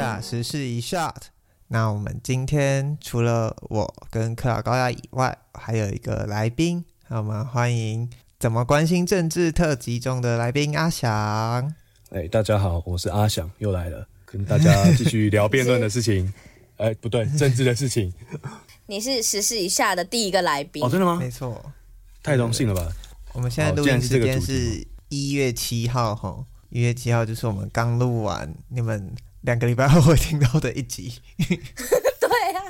下时事一 shot。那我们今天除了我跟克劳高亚以外，还有一个来宾，那我们欢迎怎么关心政治特辑中的来宾阿翔。哎，大家好，我是阿翔，又来了，跟大家继续聊辩论的事情。哎，不对，政治的事情。你是时事一下的第一个来宾哦，真的吗？没错，太荣幸了吧？我们现在录音时间是一月七号，哈。一月七号就是我们刚录完，你们两个礼拜后会听到的一集。对、啊，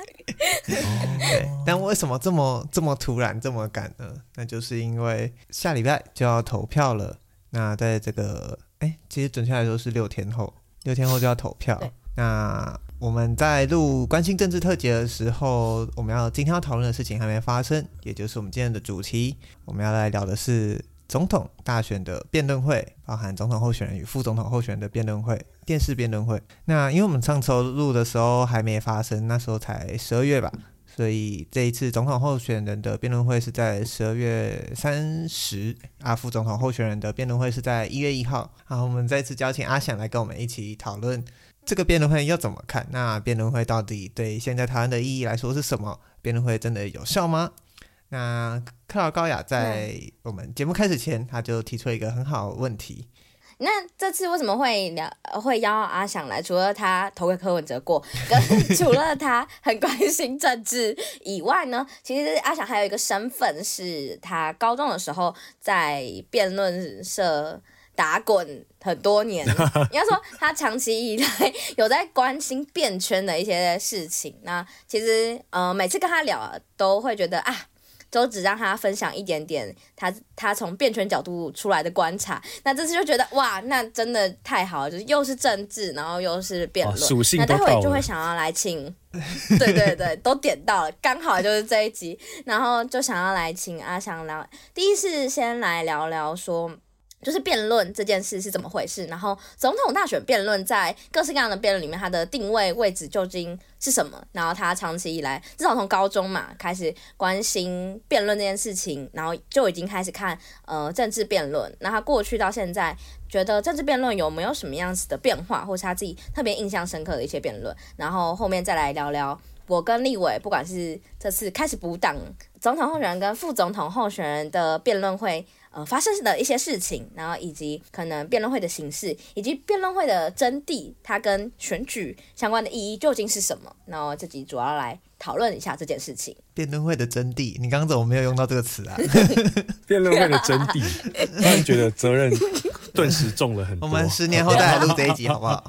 对。但为什么这么这么突然这么赶呢？那就是因为下礼拜就要投票了。那在这个哎，其实准确来说是六天后，六天后就要投票。那我们在录关心政治特辑的时候，我们要今天要讨论的事情还没发生，也就是我们今天的主题，我们要来聊的是。总统大选的辩论会，包含总统候选人与副总统候选人的辩论会，电视辩论会。那因为我们上周录的时候还没发生，那时候才十二月吧，所以这一次总统候选人的辩论会是在十二月三十，啊，副总统候选人的辩论会是在一月一号。好，我们再次邀请阿翔来跟我们一起讨论这个辩论会要怎么看。那辩论会到底对现在台湾的意义来说是什么？辩论会真的有效吗？那克劳高雅在我们节目开始前，他就提出了一个很好的问题。那这次为什么会聊会邀阿翔来？除了他投给柯文哲过，跟除了他很关心政治以外呢？其实阿翔还有一个身份，是他高中的时候在辩论社打滚很多年。应该说他长期以来有在关心辩圈的一些事情。那其实呃，每次跟他聊都会觉得啊。都只让他分享一点点他他从辩权角度出来的观察，那这次就觉得哇，那真的太好了，就是又是政治，然后又是辩论。那待会就会想要来请，对对对，都点到了，刚好就是这一集，然后就想要来请阿翔聊，第一次先来聊聊说。就是辩论这件事是怎么回事？然后总统大选辩论在各式各样的辩论里面，它的定位位置究竟是什么？然后他长期以来，至少从高中嘛开始关心辩论这件事情，然后就已经开始看呃政治辩论。那他过去到现在，觉得政治辩论有没有什么样子的变化，或是他自己特别印象深刻的一些辩论？然后后面再来聊聊我跟立委，不管是这次开始补档总统候选人跟副总统候选人的辩论会。呃，发生的一些事情，然后以及可能辩论会的形式，以及辩论会的真谛，它跟选举相关的意义究竟是什么？那我这集主要来讨论一下这件事情。辩论会的真谛，你刚刚怎么没有用到这个词啊？辩论会的真谛，突然觉得责任顿时重了很多。我们十年后再来录这一集，好不好？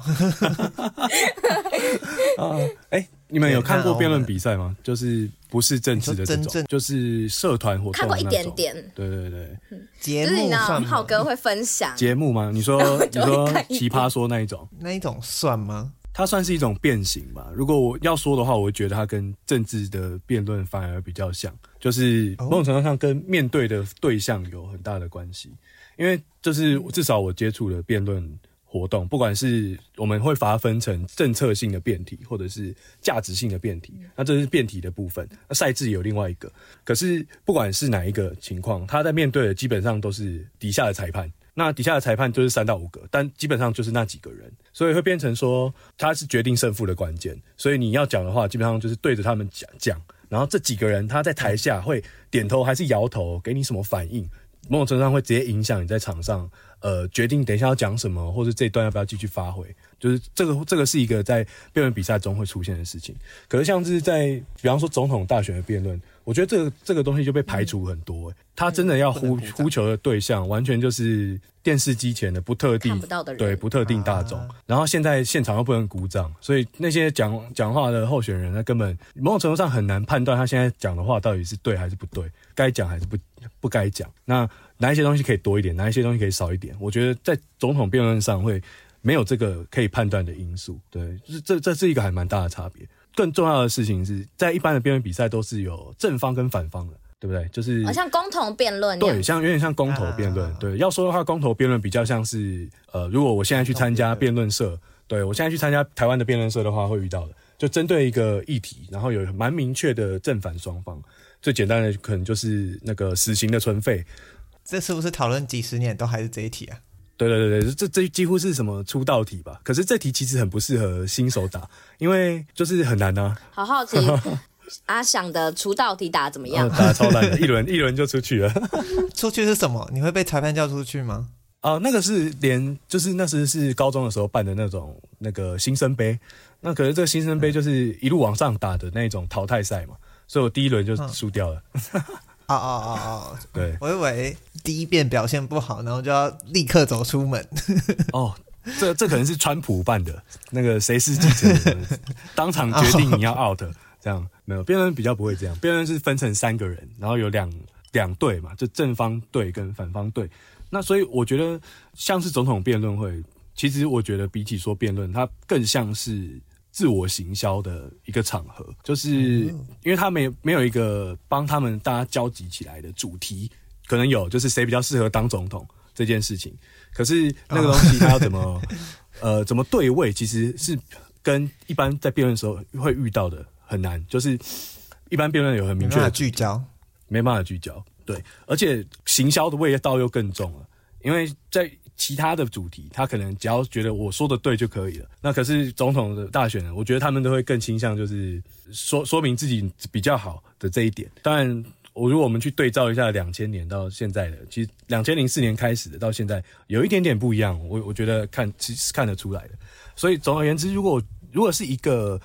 啊，哎。你们有看过辩论比赛吗？就是不是政治的这种，就是社团活动。看过一点点。对对对，节目算浩哥会分享节目吗？你说 你说奇葩说那一种，那一种算吗？它算是一种变形吧。如果我要说的话，我会觉得它跟政治的辩论反而比较像，就是某种程度上跟面对的对象有很大的关系。因为就是至少我接触的辩论。活动，不管是我们会把它分成政策性的辩题，或者是价值性的辩题，那这是辩题的部分。那赛制有另外一个，可是不管是哪一个情况，他在面对的基本上都是底下的裁判。那底下的裁判就是三到五个，但基本上就是那几个人，所以会变成说他是决定胜负的关键。所以你要讲的话，基本上就是对着他们讲讲，然后这几个人他在台下会点头还是摇头，给你什么反应，某种程度上会直接影响你在场上。呃，决定等一下要讲什么，或者这一段要不要继续发挥，就是这个这个是一个在辩论比赛中会出现的事情。可是像是在比方说总统大选的辩论，我觉得这个这个东西就被排除很多。欸，他真的要呼呼求的对象，完全就是电视机前的不特定对不特定大众。啊。然后现在现场又不能鼓掌，所以那些讲讲话的候选人，他根本某种程度上很难判断他现在讲的话到底是对还是不对，该讲还是不不该讲。那。哪一些东西可以多一点，哪一些东西可以少一点？我觉得在总统辩论上会没有这个可以判断的因素。对，就是这这是一个还蛮大的差别。更重要的事情是在一般的辩论比赛都是有正方跟反方的，对不对？就是好像公投辩论，对，像有点像公投辩论。啊。对，要说的话，公投辩论比较像是呃，如果我现在去参加辩论社，对，我现在去参加台湾的辩论社的话，会遇到的，就针对一个议题，然后有蛮明确的正反双方。最简单的可能就是那个死刑的存废。这是不是讨论几十年都还是这一题啊？对对对对，这这几乎是什么出道题吧？可是这题其实很不适合新手打，因为就是很难啊。好好奇，阿想的出道题打得怎么样？哦、打得超烂的，一轮一轮就出去了。出去是什么？你会被裁判叫出去吗？哦，那个是连就是那时是高中的时候办的那种那个新生杯，那可是这个新生杯就是一路往上打的那种淘汰赛嘛，所以我第一轮就输掉了。哦哦哦哦，对，我以为第一遍表现不好，然后就要立刻走出门。哦，这这可能是川普办的那个谁是记者，当场决定你要 out，这样没有辩论比较不会这样，辩论是分成三个人，然后有两两队嘛，就正方队跟反方队。那所以我觉得像是总统辩论会，其实我觉得比起说辩论，它更像是自我行销的一个场合，就是因为他没没有一个帮他们大家交集起来的主题，可能有就是谁比较适合当总统这件事情，可是那个东西他要怎么 呃怎么对位，其实是跟一般在辩论的时候会遇到的很难，就是一般辩论有很明确的聚焦，没办法聚焦。对，而且行销的味道又更重了，因为在其他的主题，他可能只要觉得我说的对就可以了。那可是总统的大选呢，我觉得他们都会更倾向就是说说明自己比较好的这一点。当然，我如果我们去对照一下两千年到现在的，其实两千零四年开始的到现在有一点点不一样。我我觉得看其实看得出来的。所以总而言之，如果如果是一个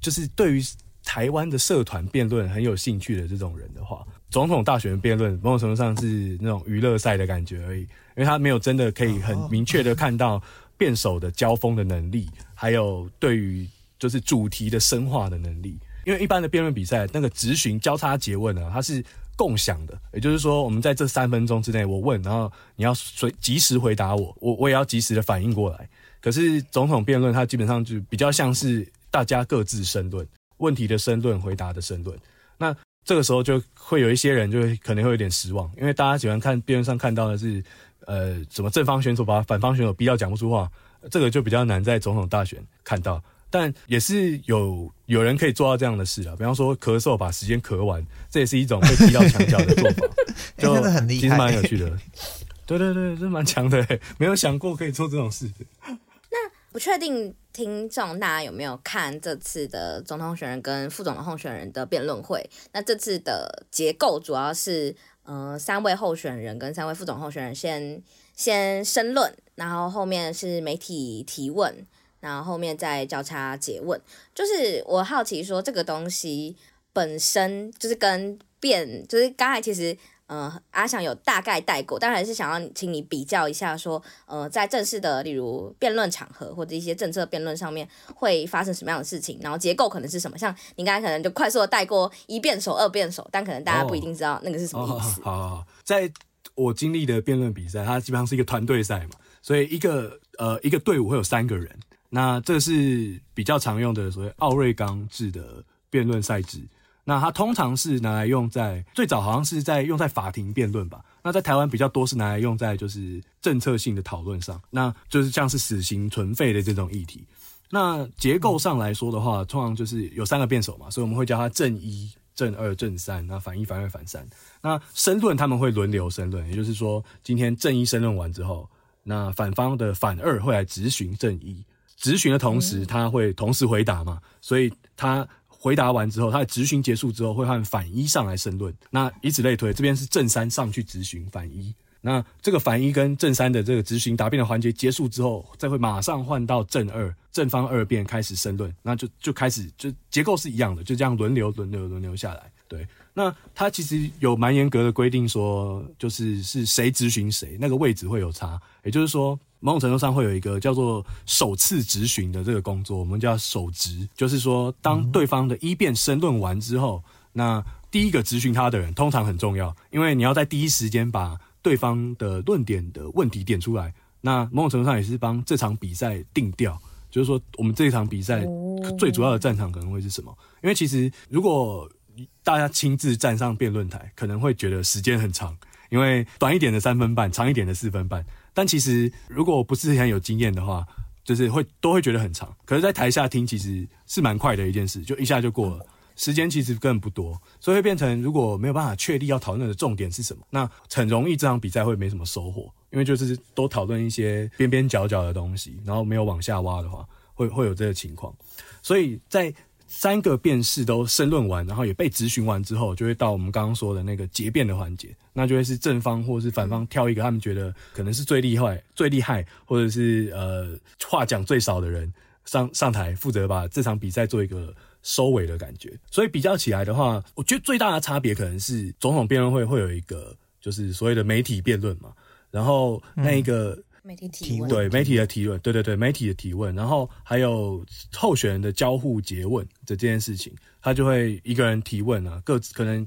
就是对于台湾的社团辩论很有兴趣的这种人的话。总统大选辩论，某种程度上是那种娱乐赛的感觉而已，因为他没有真的可以很明确的看到辩手的交锋的能力，还有对于就是主题的深化的能力。因为一般的辩论比赛，那个质询交叉诘问呢，它是共享的，也就是说，我们在这三分钟之内，我问，然后你要随及时回答我，我我也要及时的反应过来。可是总统辩论，它基本上就比较像是大家各自申论，问题的申论，回答的申论。那这个时候就会有一些人就会可能会有点失望，因为大家喜欢看辩论上看到的是，呃，什么正方选手把反方选手逼到讲不出话，这个就比较难在总统大选看到。但也是有有人可以做到这样的事啊，比方说咳嗽把时间咳完，这也是一种被逼到墙角的做法，就其实蛮有趣的。对对对，这蛮强的，没有想过可以做这种事。那不确定。听众，大家有没有看这次的总统候选人跟副总统候选人的辩论会？那这次的结构主要是，嗯，三位候选人跟三位副总候选人先先申论，然后后面是媒体提问，然后后面再交叉结问。就是我好奇说，这个东西本身就是跟辩，就是刚才其实。呃，阿翔有大概带过，当然是想要请你比较一下，说，呃，在正式的，例如辩论场合或者一些政策辩论上面会发生什么样的事情，然后结构可能是什么？像你刚才可能就快速的带过一辩手、二辩手，但可能大家不一定知道那个是什么意思。好，好，好，在我经历的辩论比赛，它基本上是一个团队赛嘛，所以一个呃一个队伍会有三个人，那这是比较常用的所谓奥瑞冈制的辩论赛制。那它通常是拿来用在最早好像是在用在法庭辩论吧。那在台湾比较多是拿来用在就是政策性的讨论上，那就是像是死刑存废的这种议题。那结构上来说的话，通常就是有三个辩手嘛，所以我们会叫他正一、正二、正三，那反一、反二、反三。那申论他们会轮流申论，也就是说，今天正一申论完之后，那反方的反二会来质询正一，质询的同时他会同时回答嘛，所以他。回答完之后，他的质询结束之后，会换反一上来申论。那以此类推，这边是正三上去质询反一。那这个反一跟正三的这个执询答辩的环节结束之后，再会马上换到正二，正方二辩开始申论。那就就开始就结构是一样的，就这样轮流轮流轮流下来。对，那他其实有蛮严格的规定，说就是是谁执询谁，那个位置会有差。也就是说。某种程度上会有一个叫做首次质询的这个工作，我们叫首质，就是说当对方的一辩申论完之后，那第一个质询他的人通常很重要，因为你要在第一时间把对方的论点的问题点出来。那某种程度上也是帮这场比赛定调，就是说我们这场比赛最主要的战场可能会是什么？因为其实如果大家亲自站上辩论台，可能会觉得时间很长，因为短一点的三分半，长一点的四分半。但其实，如果不是很有经验的话，就是会都会觉得很长。可是，在台下听其实是蛮快的一件事，就一下就过了。时间其实根本不多，所以会变成如果没有办法确立要讨论的重点是什么，那很容易这场比赛会没什么收获，因为就是都讨论一些边边角角的东西，然后没有往下挖的话，会会有这个情况。所以在三个辩士都申论完，然后也被质询完之后，就会到我们刚刚说的那个结辩的环节，那就会是正方或是反方挑一个他们觉得可能是最厉害、最厉害，或者是呃话讲最少的人上上台，负责把这场比赛做一个收尾的感觉。所以比较起来的话，我觉得最大的差别可能是总统辩论会会有一个就是所谓的媒体辩论嘛，然后那一个。嗯媒体提问，对媒体的提问，对对对，媒体的提问，然后还有候选人的交互诘问的这件事情，他就会一个人提问啊，各可能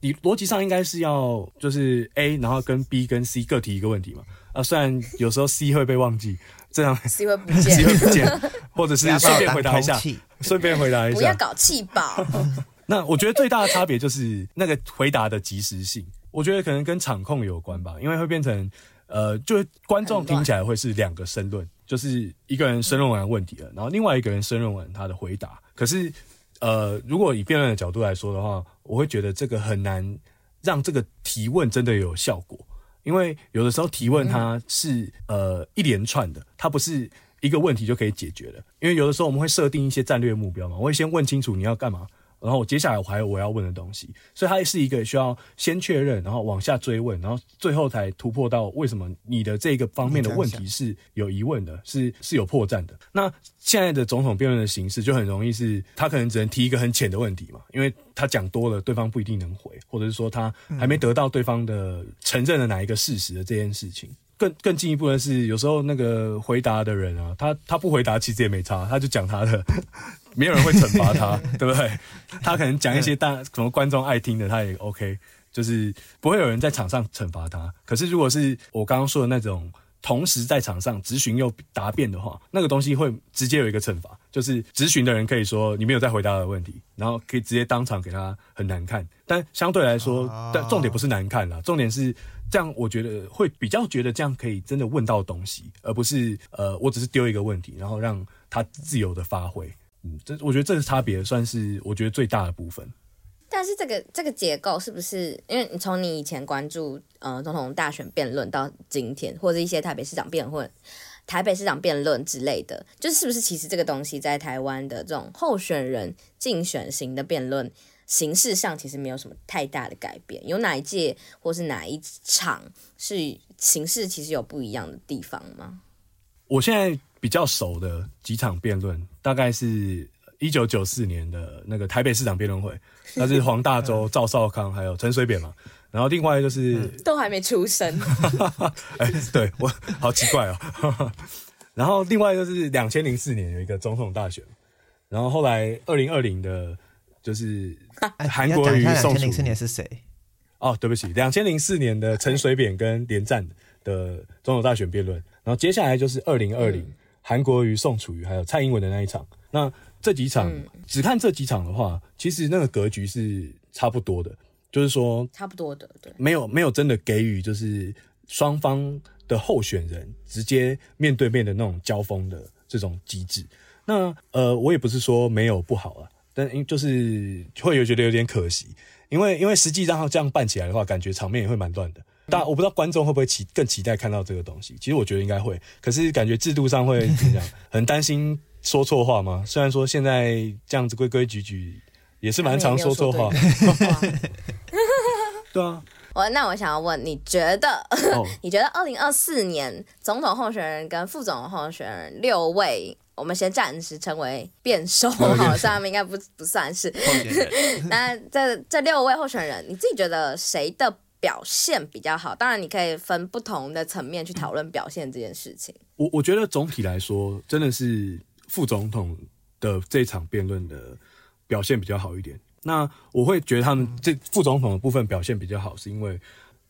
你逻辑上应该是要就是 A，然后跟 B 跟 C 各提一个问题嘛，啊，虽然有时候 C 会被忘记，这样 C 会不见，C 会不见，或者是顺便回答一下，顺便回答一下，不要搞气爆。那我觉得最大的差别就是那个回答的及时性，我觉得可能跟场控有关吧，因为会变成。呃，就观众听起来会是两个申论，就是一个人申论完问题了，然后另外一个人申论完他的回答。可是，呃，如果以辩论的角度来说的话，我会觉得这个很难让这个提问真的有效果，因为有的时候提问它是呃一连串的，它不是一个问题就可以解决的。因为有的时候我们会设定一些战略目标嘛，我会先问清楚你要干嘛。然后接下来我还有我要问的东西，所以它是一个需要先确认，然后往下追问，然后最后才突破到为什么你的这个方面的问题是有疑问的，是是有破绽的。那现在的总统辩论的形式就很容易是，他可能只能提一个很浅的问题嘛，因为他讲多了，对方不一定能回，或者是说他还没得到对方的承认的哪一个事实的这件事情。更更进一步的是，有时候那个回答的人啊，他他不回答其实也没差，他就讲他的。没有人会惩罚他，对不对？他可能讲一些大什么观众爱听的，他也 OK，就是不会有人在场上惩罚他。可是如果是我刚刚说的那种同时在场上质询又答辩的话，那个东西会直接有一个惩罚，就是质询的人可以说你没有在回答的问题，然后可以直接当场给他很难看。但相对来说，但重点不是难看啦，重点是这样，我觉得会比较觉得这样可以真的问到东西，而不是呃，我只是丢一个问题，然后让他自由的发挥。这我觉得这个差别算是我觉得最大的部分。但是这个这个结构是不是？因为你从你以前关注呃总统大选辩论到今天，或者一些台北市长辩论、台北市长辩论之类的，就是是不是其实这个东西在台湾的这种候选人竞选型的辩论形式上，其实没有什么太大的改变？有哪一届或是哪一场是形式其实有不一样的地方吗？我现在。比较熟的几场辩论，大概是一九九四年的那个台北市长辩论会，那是黄大洲、赵少康还有陈水扁嘛。然后另外就是都还没出生，哎、欸，对我好奇怪哦。然后另外就是两千零四年有一个总统大选，然后后来二零二零的，就是韩国瑜、宋楚瑜。两千零四年是谁？哦，对不起，两千零四年的陈水扁跟连战的总统大选辩论，然后接下来就是二零二零。韩国瑜、宋楚瑜还有蔡英文的那一场，那这几场、嗯、只看这几场的话，其实那个格局是差不多的，就是说差不多的，对，没有没有真的给予就是双方的候选人直接面对面的那种交锋的这种机制。那呃，我也不是说没有不好啊，但因就是会有觉得有点可惜，因为因为实际上这样办起来的话，感觉场面也会蛮乱的。但我不知道观众会不会期更期待看到这个东西。其实我觉得应该会，可是感觉制度上会怎么样？很担心说错话吗？虽然说现在这样子规规矩矩，也是蛮常说错话。对啊。我那我想要问，你觉得？哦、你觉得二零二四年总统候选人跟副总统候选人六位，我们先暂时称为辩手，好像他们应该不不算是。那这这六位候选人，你自己觉得谁的？表现比较好，当然你可以分不同的层面去讨论表现这件事情。我我觉得总体来说，真的是副总统的这场辩论的表现比较好一点。那我会觉得他们这副总统的部分表现比较好，是因为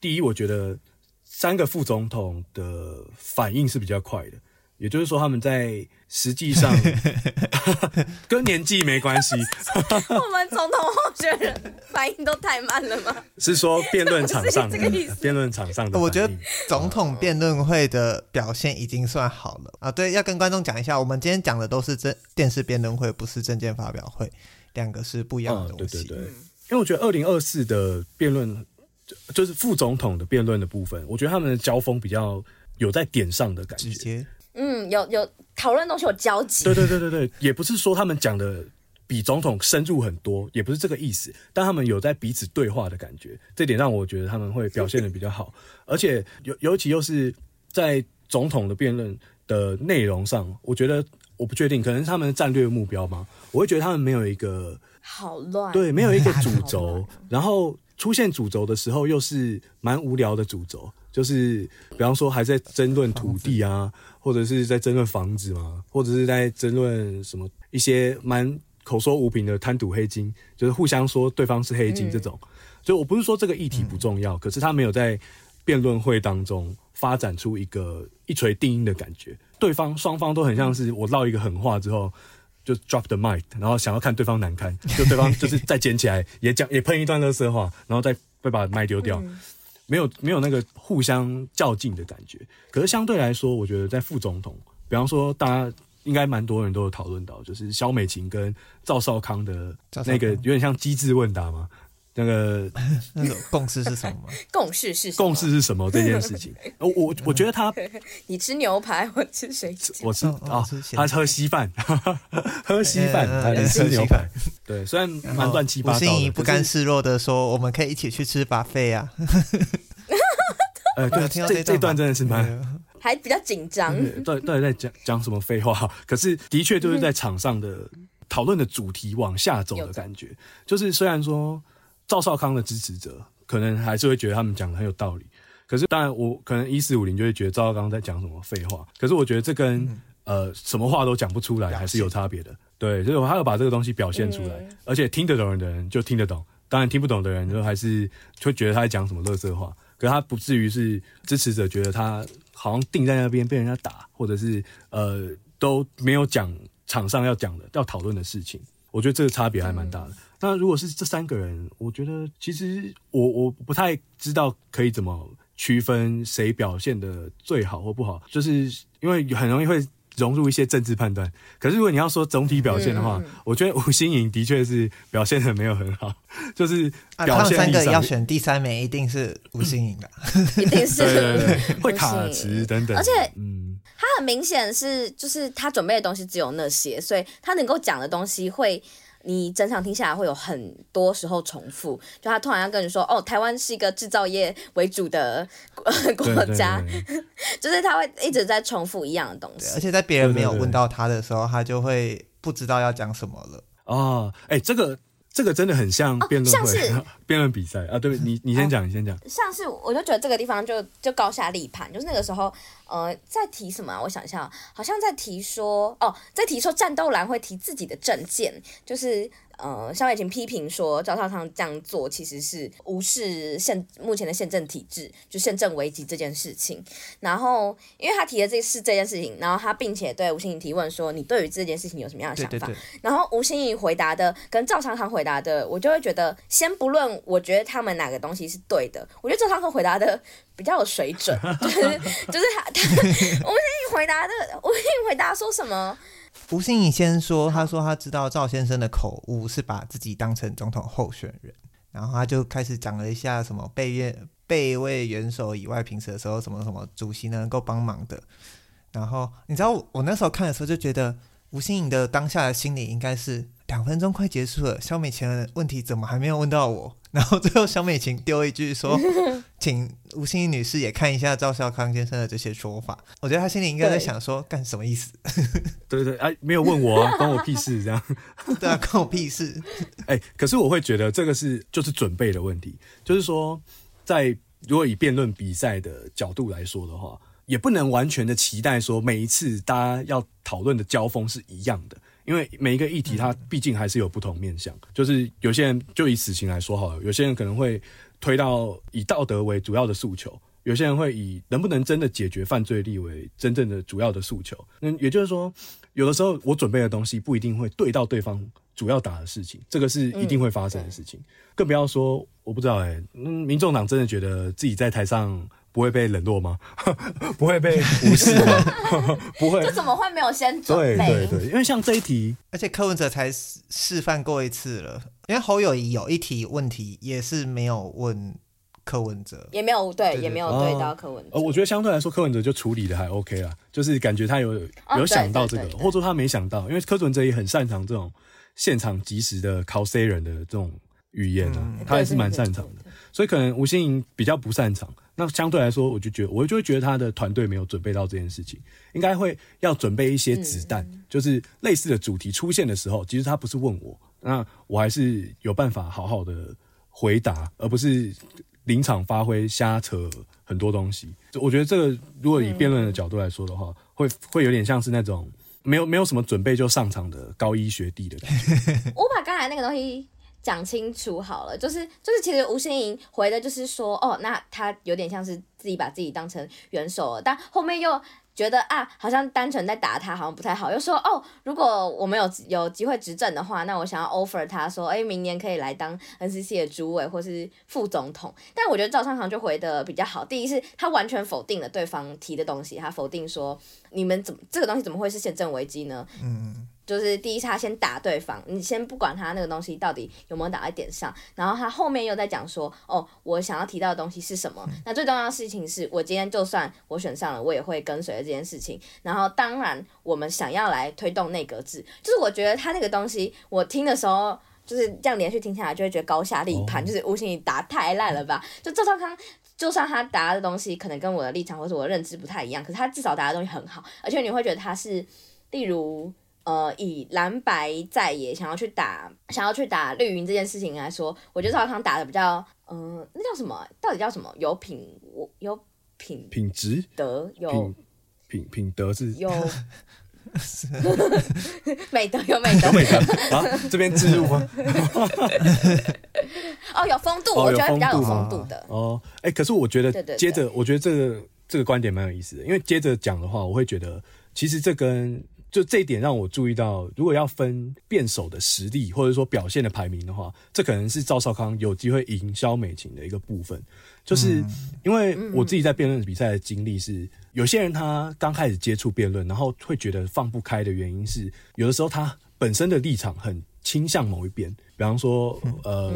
第一，我觉得三个副总统的反应是比较快的。也就是说，他们在实际上 跟年纪没关系。我们总统候选人反应都太慢了吗？是说辩论场上的辩论场上的？我觉得总统辩论会的表现已经算好了啊。对，要跟观众讲一下，我们今天讲的都是政电视辩论会，不是证件发表会。两个是不一样的东西。嗯、对对对，因为我觉得二零二四的辩论，就是副总统的辩论的部分，我觉得他们的交锋比较有在点上的感觉。直接，嗯，有有讨论东西有交集。对对对对对，也不是说他们讲的比总统深入很多，也不是这个意思，但他们有在彼此对话的感觉，这点让我觉得他们会表现的比较好，而且尤尤其又是在总统的辩论的内容上，我觉得。我不确定，可能是他们的战略目标吗？我会觉得他们没有一个好乱，对，没有一个 主轴，然后出现主轴的时候又是蛮无聊的主轴，就是比方说还在争论土地啊，或者是在争论房子嘛，或者是在争论什么一些蛮口说无凭的贪赌黑金，就是互相说对方是黑金这种。所以我不是说这个议题不重要，可是他没有在辩论会当中发展出一个一锤定音的感觉。对方双方都很像是我唠一个狠话之后，就 drop the mic，然后想要看对方难堪，就对方就是再捡起来也讲也喷一段垃圾话，然后再再把麦丢掉，没有没有那个互相较劲的感觉。可是相对来说，我觉得在副总统，比方说大家应该蛮多人都有讨论到，就是萧美琴跟赵少康的那个有点像机智问答嘛。那个那个共识是什么？共识是共识是什么？这件事情，我我我觉得他，你吃牛排，我吃水饺，我吃啊，他喝稀饭，喝稀饭，他吃牛排。对，虽然蛮乱七八糟。吴欣怡不甘示弱的说：“我们可以一起去吃 buffet 啊。”呃，对，这这段真的是蛮还比较紧张。到到底在讲讲什么废话？可是的确就是在场上的讨论的主题往下走的感觉，就是虽然说。赵少康的支持者可能还是会觉得他们讲的很有道理，可是当然我可能一四五零就会觉得赵少康在讲什么废话。可是我觉得这跟、嗯、呃什么话都讲不出来还是有差别的。对，所以我还要把这个东西表现出来，嗯、而且听得懂的人就听得懂，当然听不懂的人就还是会觉得他在讲什么垃圾话。可他不至于是支持者觉得他好像定在那边被人家打，或者是呃都没有讲场上要讲的要讨论的事情。我觉得这个差别还蛮大的。嗯那如果是这三个人，我觉得其实我我不太知道可以怎么区分谁表现的最好或不好，就是因为很容易会融入一些政治判断。可是如果你要说总体表现的话，嗯、我觉得吴欣颖的确是表现的没有很好，就是表现、啊、他们三个要选第三名，一定是吴欣颖的，一定是。对对对会卡词等等，而且嗯，他很明显是就是他准备的东西只有那些，所以他能够讲的东西会。你整场听下来会有很多时候重复，就他突然要跟你说，哦，台湾是一个制造业为主的国家，对对对 就是他会一直在重复一样的东西，而且在别人没有问到他的时候，他就会不知道要讲什么了。哦，哎，这个。这个真的很像辩论会、辩论比赛啊！对，你你先讲，你先讲。像是我就觉得这个地方就就高下立判，就是那个时候，呃，在提什么啊？我想一下，好像在提说，哦，在提说战斗蓝会提自己的证件，就是。呃，萧美琴批评说赵少康这样做其实是无视现目前的宪政体制，就宪政危机这件事情。然后，因为他提的这是这件事情，然后他并且对吴欣怡提问说：“你对于这件事情有什么样的想法？”对对对，然后吴欣怡回答的跟赵少康回答的，我就会觉得，先不论我觉得他们哪个东西是对的，我觉得赵少康回答的比较有水准，就是就是他他吴心怡回答的，吴心怡回答说什么？吴欣盈先说，他说他知道赵先生的口误是把自己当成总统候选人，然后他就开始讲了一下什么备愿备位元首以外平时的时候什么什么主席能够帮忙的，然后你知道我那时候看的时候就觉得吴欣颖的当下的心理应该是。两分钟快结束了，肖美琴的问题怎么还没有问到我？然后最后小美琴丢一句说：“ 请吴欣怡女士也看一下赵孝康先生的这些说法。”我觉得他心里应该在想说：“干什么意思？”对对哎，没有问我啊，关我屁事这样。对啊，关我屁事。哎，可是我会觉得这个是就是准备的问题，就是说，在如果以辩论比赛的角度来说的话，也不能完全的期待说每一次大家要讨论的交锋是一样的。因为每一个议题，它毕竟还是有不同面向。就是有些人就以死刑来说好了，有些人可能会推到以道德为主要的诉求，有些人会以能不能真的解决犯罪力为真正的主要的诉求。那也就是说，有的时候我准备的东西不一定会对到对方主要打的事情，这个是一定会发生的事情。更不要说，我不知道哎，嗯，民众党真的觉得自己在台上。不会被冷落吗？不会被无视吗？不会，这怎么会没有先准备？对对对，因为像这一题，而且柯文哲才示范过一次了，因为侯友谊有一题问题也是没有问柯文哲，也没有对，也没有对到柯文哲。呃，我觉得相对来说，柯文哲就处理的还 OK 啦，就是感觉他有有想到这个，或者说他没想到，因为柯文哲也很擅长这种现场及时的考 C 人的这种语言啊，嗯、他也是蛮擅长的。所以可能吴欣颖比较不擅长，那相对来说，我就觉得我就会觉得他的团队没有准备到这件事情，应该会要准备一些子弹，嗯、就是类似的主题出现的时候，其实他不是问我，那我还是有办法好好的回答，而不是临场发挥瞎扯很多东西。我觉得这个如果以辩论的角度来说的话，嗯、会会有点像是那种没有没有什么准备就上场的高一学弟的感觉。我把刚才那个东西。讲清楚好了，就是就是，其实吴欣盈回的就是说，哦，那他有点像是自己把自己当成元首了，但后面又觉得啊，好像单纯在打他，好像不太好，又说哦，如果我们有有机会执政的话，那我想要 offer 他说，哎，明年可以来当 NCC 的主委或是副总统。但我觉得赵少康就回的比较好，第一是他完全否定了对方提的东西，他否定说你们怎么这个东西怎么会是宪政危机呢？嗯。就是第一，他先打对方，你先不管他那个东西到底有没有打在点上，然后他后面又在讲说，哦，我想要提到的东西是什么？嗯、那最重要的事情是我今天就算我选上了，我也会跟随着这件事情。然后当然，我们想要来推动内阁制，就是我觉得他那个东西，我听的时候就是这样连续听下来，就会觉得高下立判，哦、就是吴欣盈答太烂了吧？就赵少康，就算他答的东西可能跟我的立场或者我的认知不太一样，可是他至少答的东西很好，而且你会觉得他是，例如。呃，以蓝白在野想要去打，想要去打绿营这件事情来说，我觉得赵少康打的比较，嗯、呃，那叫什么？到底叫什么？有品，我有品，品质德有品品品德是 有美德有美德有美德啊，这边置入吗？哦，有风度，我觉得比较有风度的哦。哎、欸，可是我觉得接着，我觉得这个这个观点蛮有意思的，因为接着讲的话，我会觉得其实这跟。就这一点让我注意到，如果要分辩手的实力或者说表现的排名的话，这可能是赵少康有机会赢萧美琴的一个部分。就是因为我自己在辩论比赛的经历是，有些人他刚开始接触辩论，然后会觉得放不开的原因是，有的时候他本身的立场很倾向某一边，比方说呃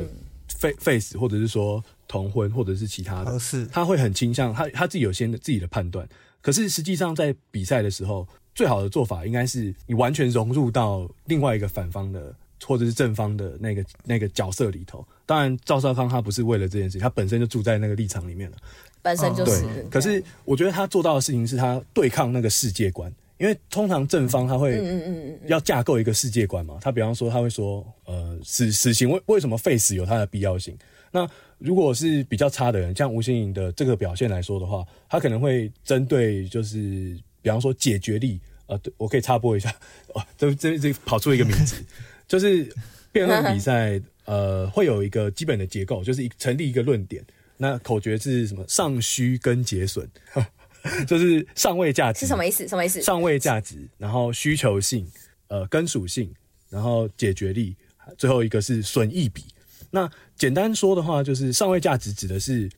，face 或者是说同婚或者是其他的，他会很倾向他他自己有些自己的判断，可是实际上在比赛的时候。最好的做法应该是你完全融入到另外一个反方的或者是正方的那个那个角色里头。当然，赵少康他不是为了这件事，他本身就住在那个立场里面了，本身就是。对，可是我觉得他做到的事情是他对抗那个世界观，因为通常正方他会嗯嗯嗯要架构一个世界观嘛。他比方说他会说，呃，死死刑为为什么废死有它的必要性？那如果是比较差的人，像吴欣颖的这个表现来说的话，他可能会针对就是。比方说解决力，呃，对，我可以插播一下，哦，这这这跑出一个名字，就是辩论比赛，呃，会有一个基本的结构，就是一成立一个论点，那口诀是什么？上需跟节损，就是上位价值是什么意思？什么意思？上位价值，然后需求性，呃，跟属性，然后解决力，最后一个是损益比。那简单说的话，就是上位价值指的是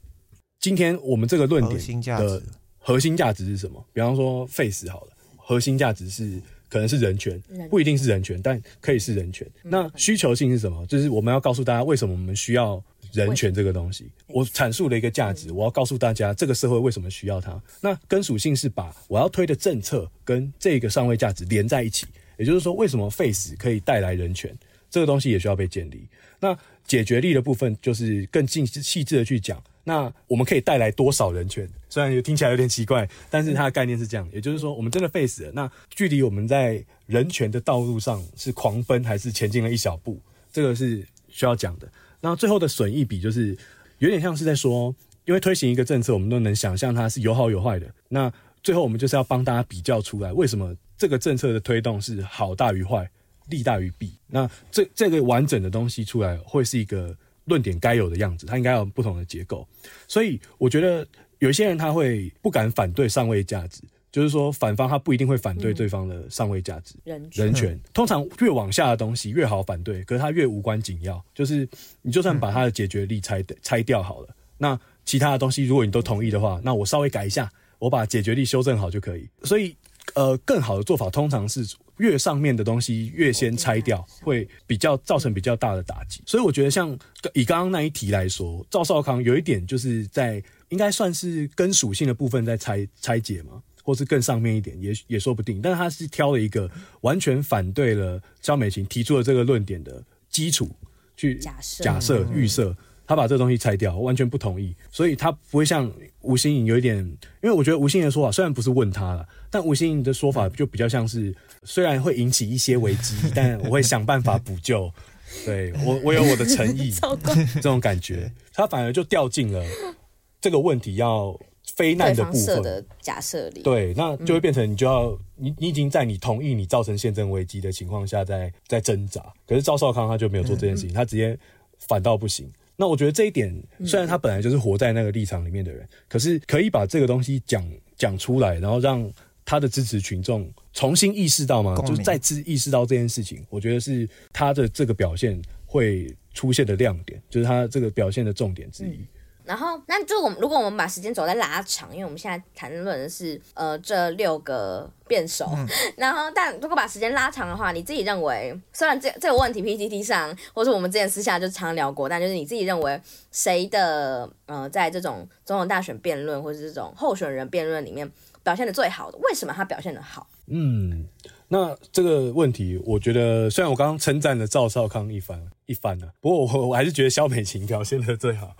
今天我们这个论点的。核心价值是什么？比方说，face 好了，核心价值是可能是人权，不一定是人权，但可以是人权。那需求性是什么？就是我们要告诉大家为什么我们需要人权这个东西。我阐述了一个价值，我要告诉大家这个社会为什么需要它。那根属性是把我要推的政策跟这个上位价值连在一起，也就是说，为什么 face 可以带来人权，这个东西也需要被建立。那解决力的部分就是更细细致的去讲。那我们可以带来多少人权？虽然听起来有点奇怪，但是它的概念是这样，也就是说，我们真的 face 了，那距离我们在人权的道路上是狂奔还是前进了一小步？这个是需要讲的。那最后的损益比就是有点像是在说，因为推行一个政策，我们都能想象它是有好有坏的。那最后我们就是要帮大家比较出来，为什么这个政策的推动是好大于坏，利大于弊？那这这个完整的东西出来会是一个。论点该有的样子，它应该有不同的结构，所以我觉得有一些人他会不敢反对上位价值，就是说反方他不一定会反对对方的上位价值，嗯、人权，人权通常越往下的东西越好反对，可是它越无关紧要，就是你就算把它的解决力拆拆掉好了，那其他的东西如果你都同意的话，那我稍微改一下，我把解决力修正好就可以。所以，呃，更好的做法通常是越上面的东西越先拆掉，会比较造成比较大的打击。所以我觉得，像以刚刚那一题来说，赵少康有一点就是在应该算是根属性的部分在拆拆解嘛，或是更上面一点也也说不定。但是他是挑了一个完全反对了肖美琴提出的这个论点的基础去假设假设预设。他把这个东西拆掉，我完全不同意，所以他不会像吴欣盈有一点，因为我觉得吴欣盈的说法虽然不是问他了，但吴欣盈的说法就比较像是，虽然会引起一些危机，但我会想办法补救，对，我我有我的诚意，这种感觉，他反而就掉进了这个问题要非难的部分。的假设里，对，那就会变成你就要你你已经在你同意你造成宪政危机的情况下在在挣扎，可是赵少康他就没有做这件事情，他直接反倒不行。那我觉得这一点，虽然他本来就是活在那个立场里面的人，嗯、可是可以把这个东西讲讲出来，然后让他的支持群众重新意识到吗？就是再次意识到这件事情，我觉得是他的这个表现会出现的亮点，就是他这个表现的重点之一。嗯然后，那就我们如果我们把时间轴再拉长，因为我们现在谈论的是呃这六个辩手，嗯、然后但如果把时间拉长的话，你自己认为，虽然这这个问题 PPT 上或者我们之前私下就常聊过，但就是你自己认为谁的呃在这种总统大选辩论或者这种候选人辩论里面表现的最好的？为什么他表现的好？嗯。那这个问题，我觉得虽然我刚刚称赞了赵少康一番一番呢、啊，不过我 我还是觉得萧美琴表现的最好。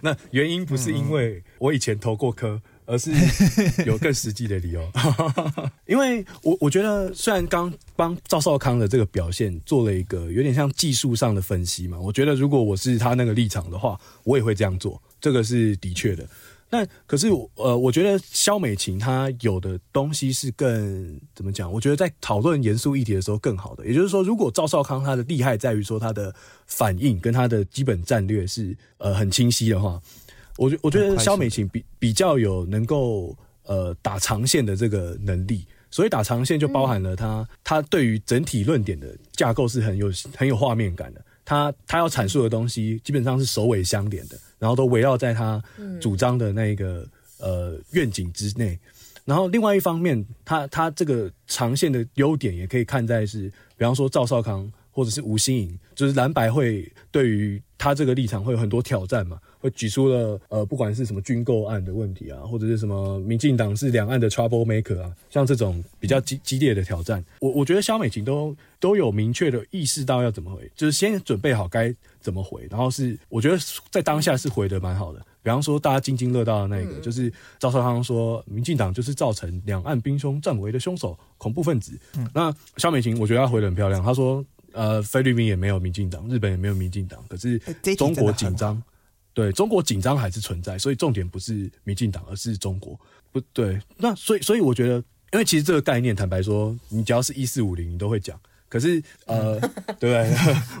那原因不是因为我以前投过科，而是 有更实际的理由。因为我我觉得虽然刚帮赵少康的这个表现做了一个有点像技术上的分析嘛，我觉得如果我是他那个立场的话，我也会这样做，这个是的确的。但可是，呃，我觉得肖美琴她有的东西是更怎么讲？我觉得在讨论严肃议题的时候更好的。也就是说，如果赵少康他的厉害在于说他的反应跟他的基本战略是呃很清晰的话，我觉我觉得肖美琴比比较有能够呃打长线的这个能力。所以打长线就包含了他他对于整体论点的架构是很有很有画面感的。他他要阐述的东西基本上是首尾相连的。然后都围绕在他主张的那个呃愿景之内，然后另外一方面，他他这个长线的优点也可以看在是，比方说赵少康或者是吴新颖，就是蓝白会对于他这个立场会有很多挑战嘛。会举出了呃，不管是什么军购案的问题啊，或者是什么民进党是两岸的 trouble maker 啊，像这种比较激激烈的挑战，我我觉得萧美琴都都有明确的意识到要怎么回，就是先准备好该怎么回，然后是我觉得在当下是回的蛮好的。比方说大家津津乐道的那个，就是赵少康说民进党就是造成两岸兵凶战危的凶手，恐怖分子。嗯那萧美琴我觉得她回的很漂亮，她说呃菲律宾也没有民进党，日本也没有民进党，可是中国紧张。对，中国紧张还是存在，所以重点不是民进党，而是中国。不对，那所以所以我觉得，因为其实这个概念，坦白说，你只要是一四五零，你都会讲。可是呃，对，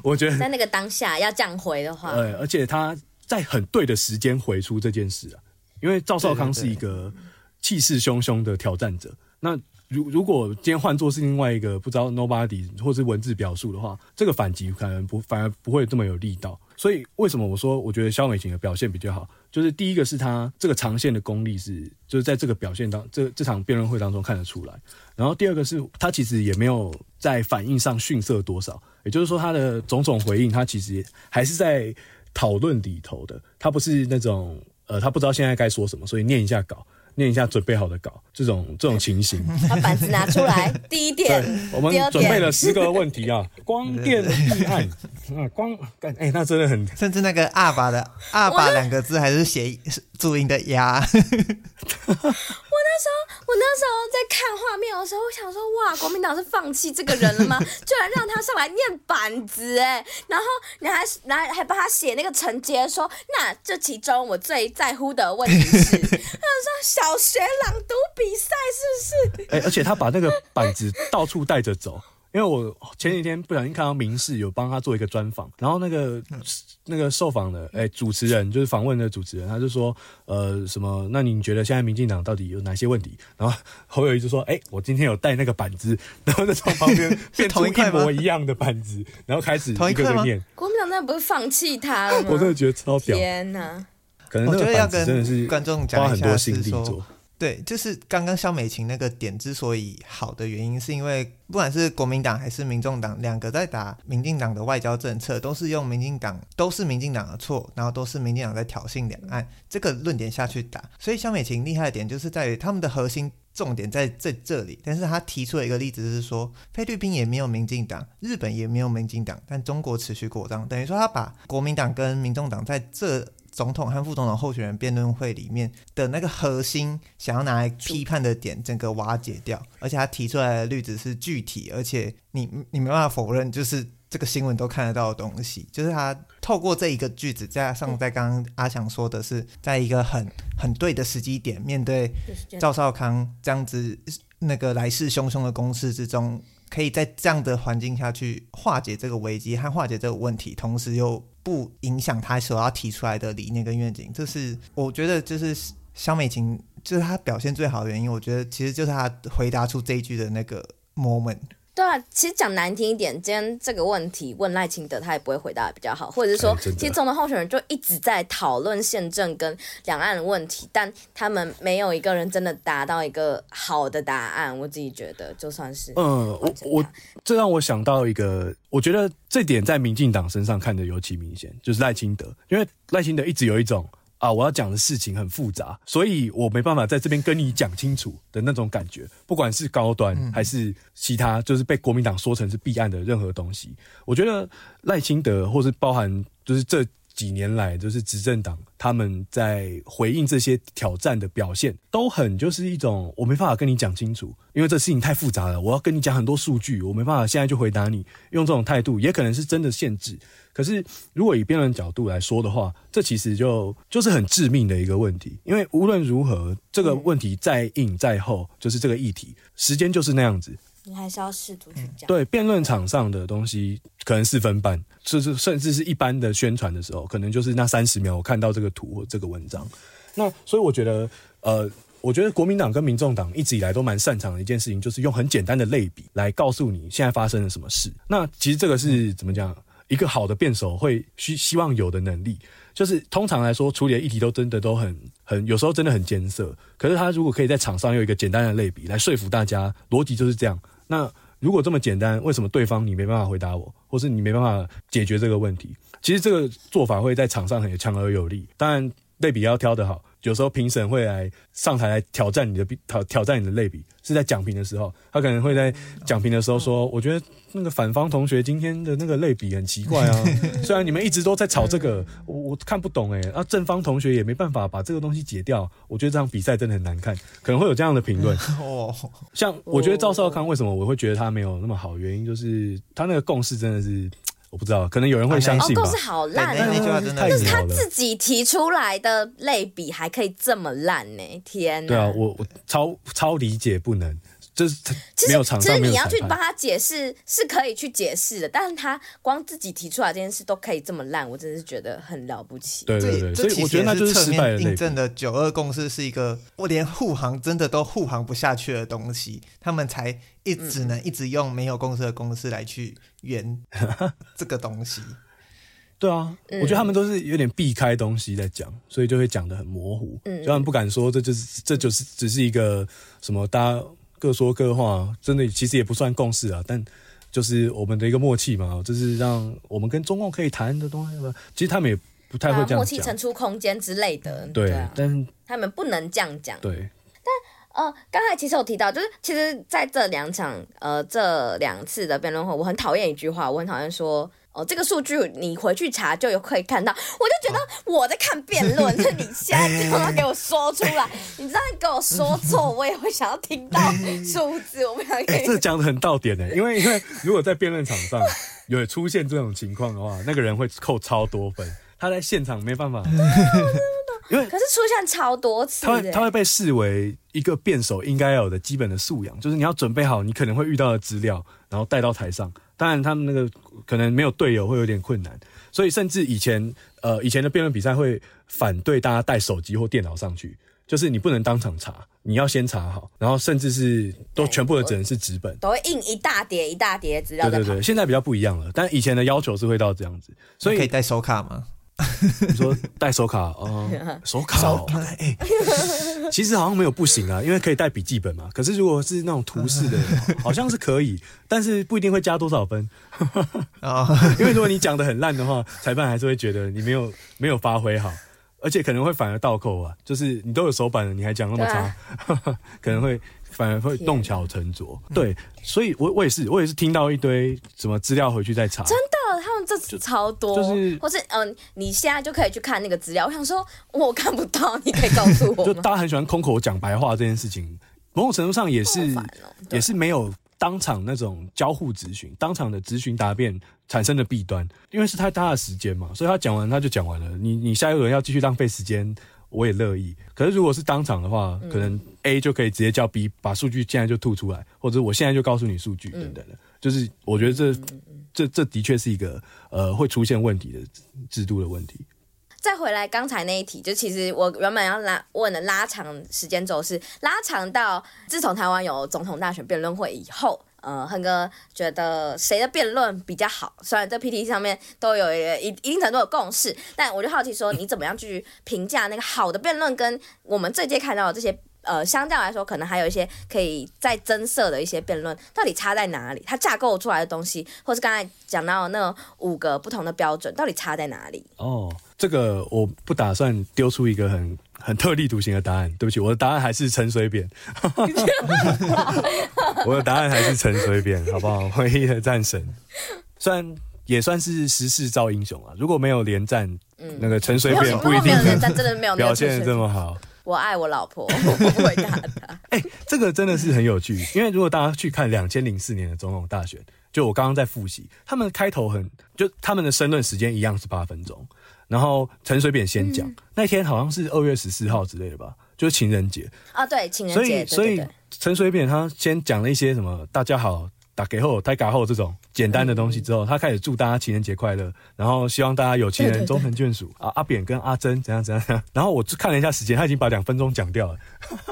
我觉得在那个当下要这样回的话，对，而且他在很对的时间回出这件事啊，因为赵少康是一个气势汹汹的挑战者。那如如果今天换做是另外一个不知道 nobody 或是文字表述的话，这个反击可能不反而不会这么有力道。所以为什么我说我觉得萧美琴的表现比较好？就是第一个是她这个长线的功力是，就是在这个表现当这这场辩论会当中看得出来。然后第二个是她其实也没有在反应上逊色多少，也就是说她的种种回应，她其实还是在讨论里头的。她不是那种呃，她不知道现在该说什么，所以念一下稿。念一下准备好的稿，这种这种情形，把板子拿出来。第一点，我们准备了十个问题啊，光电议案啊，光哎、欸，那真的很，甚至那个阿爸的阿爸两个字还是写注音的呀。我那时候，我那时候在看画面的时候，我想说，哇，国民党是放弃这个人了吗？居然让他上来念板子，哎，然后你还来还帮他写那个承接，说，那这其中我最在乎的问题是，他说小学朗读比赛是不是？哎，而且他把那个板子到处带着走。因为我前几天不小心看到民视有帮他做一个专访，然后那个那个受访的哎主持人就是访问的主持人，他就说呃什么？那你觉得现在民进党到底有哪些问题？然后侯友宜就说哎，我今天有带那个板子，然后就从旁边 变出一模一样的板子，然后开始一个个念。国民党那不是放弃他了吗？我真的觉得超屌！天哪！可能那个板子真的是观众讲花很多心力做。对，就是刚刚萧美琴那个点之所以好的原因，是因为不管是国民党还是民众党，两个在打民进党的外交政策，都是用民进党都是民进党的错，然后都是民进党在挑衅两岸这个论点下去打。所以萧美琴厉害的点就是在于他们的核心重点在在这里，但是他提出了一个例子是说，菲律宾也没有民进党，日本也没有民进党，但中国持续扩张，等于说他把国民党跟民众党在这。总统和副总统候选人辩论会里面的那个核心，想要拿来批判的点，整个瓦解掉。而且他提出来的例子是具体，而且你你没办法否认，就是这个新闻都看得到的东西。就是他透过这一个句子，加上在刚刚阿翔说的是，在一个很很对的时机点，面对赵少康这样子那个来势汹汹的攻势之中，可以在这样的环境下去化解这个危机和化解这个问题，同时又。不影响他所要提出来的理念跟愿景，这是我觉得就是肖美琴就是她表现最好的原因。我觉得其实就是她回答出这一句的那个 moment。对啊，其实讲难听一点，今天这个问题问赖清德，他也不会回答的比较好，或者是说，哎、其实总统候选人就一直在讨论宪政跟两岸的问题，但他们没有一个人真的达到一个好的答案。我自己觉得，就算是嗯，我我这让我想到一个，我觉得这点在民进党身上看的尤其明显，就是赖清德，因为赖清德一直有一种。啊，我要讲的事情很复杂，所以我没办法在这边跟你讲清楚的那种感觉。不管是高端还是其他，就是被国民党说成是弊案的任何东西，我觉得赖清德或是包含就是这几年来就是执政党他们在回应这些挑战的表现，都很就是一种我没办法跟你讲清楚，因为这事情太复杂了，我要跟你讲很多数据，我没办法现在就回答你。用这种态度，也可能是真的限制。可是，如果以辩论角度来说的话，这其实就就是很致命的一个问题。因为无论如何，这个问题再硬再厚，就是这个议题，时间就是那样子。你还是要试图去讲。对，辩论场上的东西可能四分半，甚至甚至是一般的宣传的时候，可能就是那三十秒，我看到这个图或这个文章。那所以我觉得，呃，我觉得国民党跟民众党一直以来都蛮擅长的一件事情，就是用很简单的类比来告诉你现在发生了什么事。那其实这个是怎么讲？一个好的辩手会希希望有的能力，就是通常来说处理的议题都真的都很很有时候真的很艰涩。可是他如果可以在场上用一个简单的类比来说服大家，逻辑就是这样。那如果这么简单，为什么对方你没办法回答我，或是你没办法解决这个问题？其实这个做法会在场上很强而有力。当然类比要挑得好。有时候评审会来上台来挑战你的挑挑战你的类比，是在讲评的时候，他可能会在讲评的时候说：“我觉得那个反方同学今天的那个类比很奇怪啊，虽然你们一直都在吵这个，我我看不懂诶。啊，正方同学也没办法把这个东西解掉，我觉得这场比赛真的很难看，可能会有这样的评论。哦，像我觉得赵少康为什么我会觉得他没有那么好，原因就是他那个共识真的是。我不知道，可能有人会相信吧。哦，故事好烂，那句话真的，就是他自己提出来的类比还可以这么烂呢？天哪！对啊，我我超超理解不能。就是没有场其实你要去帮他解释是可以去解释的，但是他光自己提出来这件事都可以这么烂，我真的是觉得很了不起。对对对，所以我觉得那就是侧面印证的九二共识是一个我连护航真的都护航不下去的东西，他们才一只能一直用没有共识的公司来去圆 这个东西。对啊，我觉得他们都是有点避开东西在讲，所以就会讲的很模糊，嗯，就他们不敢说这就是这就是只是一个什么大家。各说各话，真的其实也不算共识啊，但就是我们的一个默契嘛，就是让我们跟中共可以谈的东西。其实他们也不太会这样讲，默契腾出空间之类的。对，但他们不能这样讲。对，但呃，刚才其实有提到，就是其实在这两场呃这两次的辩论会，我很讨厌一句话，我很讨厌说。哦，这个数据你回去查就有可以看到。我就觉得我在看辩论，那、哦、你现在就要给我说出来。你这样给我说错，我也会想要听到数字。我不想。哎，这讲的很到点诶，因为因为如果在辩论场上有出现这种情况的话，那个人会扣超多分。他在现场没办法。因为可是出现超多次，他会他会被视为一个辩手应该要有的基本的素养，就是你要准备好你可能会遇到的资料，然后带到台上。当然，他们那个可能没有队友会有点困难，所以甚至以前呃以前的辩论比赛会反对大家带手机或电脑上去，就是你不能当场查，你要先查好，然后甚至是都全部的只能是纸本，都会印一大叠一大叠资料。对对对，现在比较不一样了，但以前的要求是会到这样子，所以可以带手卡吗？你 说带手卡哦、呃，手卡哦，哎、欸，其实好像没有不行啊，因为可以带笔记本嘛。可是如果是那种图示的，好像是可以，但是不一定会加多少分啊。因为如果你讲的很烂的话，裁判还是会觉得你没有没有发挥好，而且可能会反而倒扣啊。就是你都有手板了，你还讲那么差，啊、可能会。反而会弄巧成拙，对，所以我我也是，我也是听到一堆什么资料回去再查，真的，他们这超多，就，就是，或是嗯、呃，你现在就可以去看那个资料。我想说，我看不到，你可以告诉我。就大家很喜欢空口讲白话这件事情，某种程度上也是、喔、也是没有当场那种交互咨询，当场的咨询答辩产生的弊端，因为是太大的时间嘛，所以他讲完他就讲完了，你你下一个人要继续浪费时间。我也乐意，可是如果是当场的话，可能 A 就可以直接叫 B 把数据现在就吐出来，或者我现在就告诉你数据等等的，就是我觉得这这这的确是一个呃会出现问题的制度的问题。再回来刚才那一题，就其实我原本要拉问的拉长时间轴是拉长到自从台湾有总统大选辩论会以后。呃，亨哥觉得谁的辩论比较好？虽然在 PTT 上面都有一一定程度的共识，但我就好奇说，你怎么样去评价那个好的辩论，跟我们这届看到的这些呃，相较来说，可能还有一些可以再增色的一些辩论，到底差在哪里？它架构出来的东西，或是刚才讲到的那五个不同的标准，到底差在哪里？哦，这个我不打算丢出一个很。很特立独行的答案，对不起，我的答案还是陈水扁。我的答案还是陈水扁，好不好？唯一的战神，虽然也算是时势造英雄啊。如果没有连战，嗯、那个陈水扁不一定表现的这么好。我爱我老婆，我不会打他。哎、欸，这个真的是很有趣，因为如果大家去看两千零四年的总统大选，就我刚刚在复习，他们开头很就他们的申论时间一样是八分钟。然后陈水扁先讲，嗯、那天好像是二月十四号之类的吧，就是情人节啊，对，情人节。所以，所以陈水扁他先讲了一些什么“大家好，大家好，大家好”这种简单的东西之后，嗯、他开始祝大家情人节快乐，然后希望大家有情人终成眷属啊。阿扁跟阿珍怎样怎样怎样。然后我就看了一下时间，他已经把两分钟讲掉了，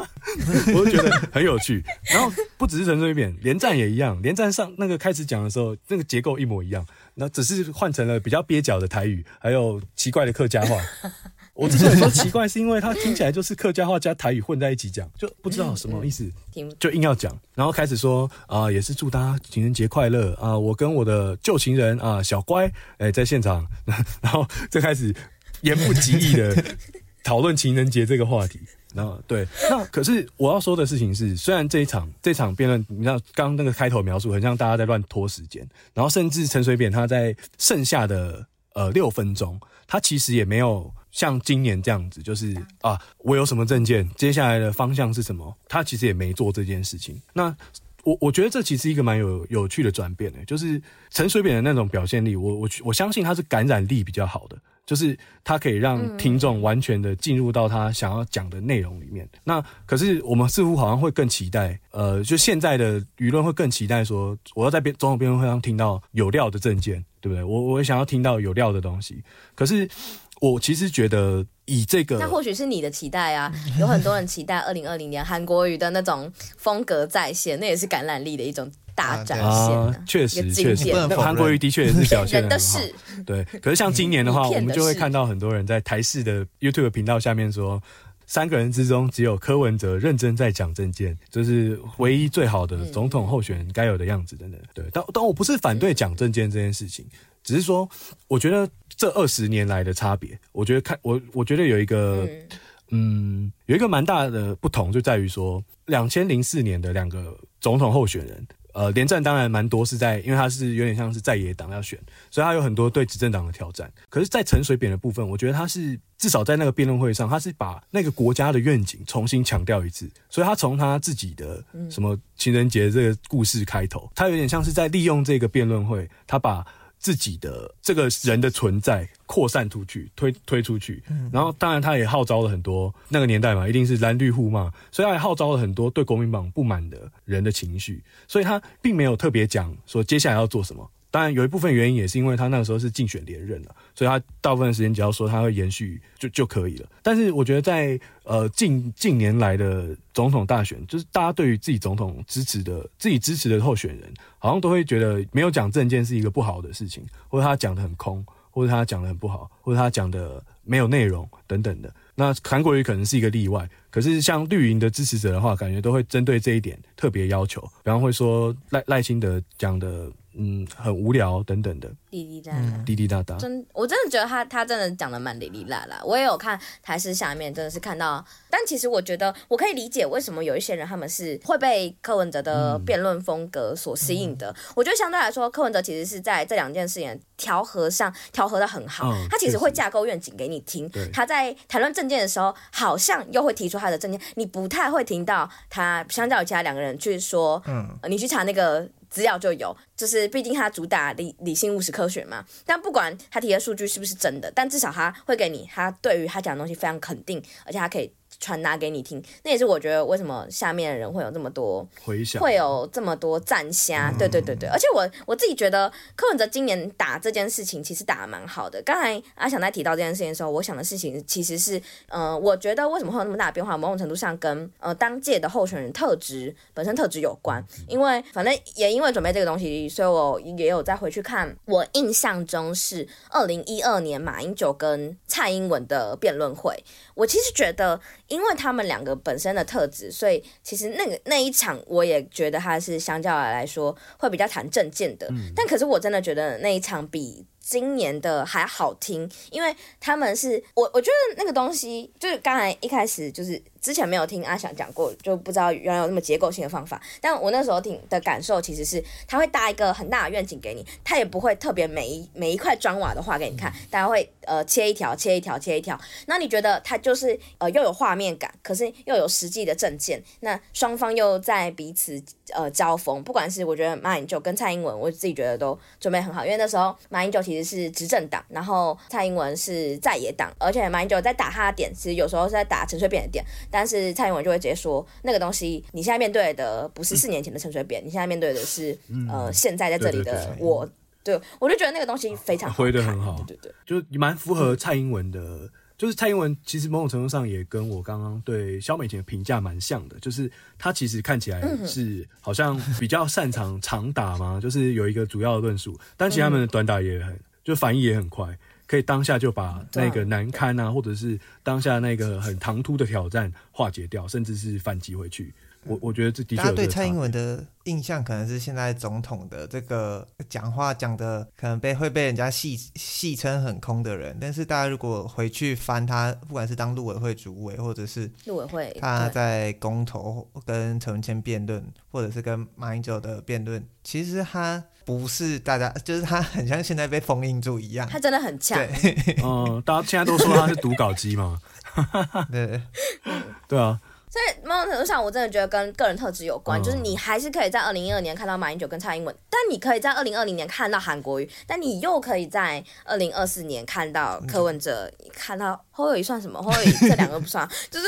我就觉得很有趣。然后不只是陈水扁，连战也一样，连战上那个开始讲的时候，那个结构一模一样。那只是换成了比较蹩脚的台语，还有奇怪的客家话。我之所以说奇怪，是因为他听起来就是客家话加台语混在一起讲，就不知道什么意思，就硬要讲。然后开始说啊、呃，也是祝大家情人节快乐啊、呃！我跟我的旧情人啊、呃，小乖，哎、欸，在现场，然后就开始言不及义的讨论情人节这个话题。然后对，那可是我要说的事情是，虽然这一场这场辩论，你知道刚刚那个开头描述很像大家在乱拖时间，然后甚至陈水扁他在剩下的呃六分钟，他其实也没有像今年这样子，就是啊，我有什么证件，接下来的方向是什么，他其实也没做这件事情。那我我觉得这其实一个蛮有有趣的转变的，就是陈水扁的那种表现力，我我我相信他是感染力比较好的。就是他可以让听众完全的进入到他想要讲的内容里面。嗯、那可是我们似乎好像会更期待，呃，就现在的舆论会更期待说，我要在辩总统辩论会上听到有料的证件，对不对？我我也想要听到有料的东西。可是我其实觉得以这个，那或许是你的期待啊。有很多人期待二零二零年韩国瑜的那种风格再现，那也是感染力的一种。大展现啊，确实确实，那韩国瑜的确也是表现的很好。对，可是像今年的话，我们就会看到很多人在台视的 YouTube 频道下面说，三个人之中只有柯文哲认真在讲政见，这是唯一最好的总统候选人该有的样子等等。对，但但我不是反对讲政见这件事情，只是说，我觉得这二十年来的差别，我觉得看我我觉得有一个嗯，有一个蛮大的不同，就在于说，两千零四年的两个总统候选人。呃，连战当然蛮多是在，因为他是有点像是在野党要选，所以他有很多对执政党的挑战。可是，在陈水扁的部分，我觉得他是至少在那个辩论会上，他是把那个国家的愿景重新强调一次。所以他从他自己的什么情人节这个故事开头，他有点像是在利用这个辩论会，他把。自己的这个人的存在扩散出去，推推出去，然后当然他也号召了很多那个年代嘛，一定是蓝绿互骂，所以他也号召了很多对国民党不满的人的情绪，所以他并没有特别讲说接下来要做什么。当然有一部分原因也是因为他那个时候是竞选连任了，所以他大部分时间只要说他会延续就就可以了。但是我觉得在呃近近年来的总统大选，就是大家对于自己总统支持的自己支持的候选人，好像都会觉得没有讲政见是一个不好的事情，或者他讲得很空。或者他讲的很不好，或者他讲的没有内容等等的。那韩国瑜可能是一个例外，可是像绿营的支持者的话，感觉都会针对这一点特别要求，比方会说赖赖清德讲的。嗯，很无聊等等的，滴滴答答，滴滴答答。真，我真的觉得他他真的讲的蛮哩哩啦啦。我也有看台视下面，真的是看到。但其实我觉得，我可以理解为什么有一些人他们是会被柯文哲的辩论风格所吸引的。嗯、我觉得相对来说，柯文哲其实是在这两件事情调和上调和的很好。嗯、他其实会架构愿景给你听。他在谈论政见的时候，好像又会提出他的政见。你不太会听到他相较于其他两个人去说，嗯，你去查那个。资料就有，就是毕竟他主打理理性务实科学嘛。但不管他提的数据是不是真的，但至少他会给你，他对于他讲的东西非常肯定，而且他可以。传达给你听，那也是我觉得为什么下面的人会有这么多回响，会有这么多赞虾。对对对对，而且我我自己觉得柯文哲今年打这件事情其实打得蛮好的。刚才阿翔在提到这件事情的时候，我想的事情其实是，呃，我觉得为什么会有那么大的变化，某种程度上跟呃当届的候选人特质本身特质有关。因为反正也因为准备这个东西，所以我也有再回去看。我印象中是二零一二年马英九跟蔡英文的辩论会，我其实觉得。因为他们两个本身的特质，所以其实那个那一场，我也觉得他是相较来说会比较谈政见的。嗯、但可是我真的觉得那一场比。今年的还好听，因为他们是我，我觉得那个东西就是刚才一开始就是之前没有听阿翔讲过，就不知道原来有那么结构性的方法。但我那时候听的感受其实是，他会搭一个很大的愿景给你，他也不会特别每一每一块砖瓦都画给你看，大家会呃切一条切一条切一条。那你觉得他就是呃又有画面感，可是又有实际的证件，那双方又在彼此呃交锋。不管是我觉得马英九跟蔡英文，我自己觉得都准备很好，因为那时候马英九其实。是执政党，然后蔡英文是在野党，而且马英九在打他的点，其实有时候是在打陈水扁的点，是蔡英文就会直接说，那个东西你现在面对的不是四年前的陈水扁，嗯、你现在面对的是、嗯、呃现在在这里的我，对，对，对，我就觉得那个东西非常，回的很好，对对对，就蛮符合蔡英文的。嗯就是蔡英文，其实某种程度上也跟我刚刚对肖美琴的评价蛮像的，就是他其实看起来是好像比较擅长长打嘛，就是有一个主要的论述，但其实他们的短打也很，就反应也很快，可以当下就把那个难堪啊，或者是当下那个很唐突的挑战化解掉，甚至是反击回去。我我觉得这的确，大家对蔡英文的印象可能是现在总统的这个讲话讲的可能被会被人家戏戏称很空的人，但是大家如果回去翻他，不管是当陆委会主委，或者是陆委会他在公投跟陈文茜辩论，或者是跟马英九的辩论，其实他不是大家，就是他 很像现在被封印住一样，他真的很强。对，嗯，大家现在都说他是读稿机嘛，对，对啊。所以某种程度上，我真的觉得跟个人特质有关，嗯、就是你还是可以在二零一二年看到马英九跟蔡英文，但你可以在二零二零年看到韩国瑜，但你又可以在二零二四年看到柯文哲，嗯、看到侯友宜算什么？侯友宜这两个不算，就是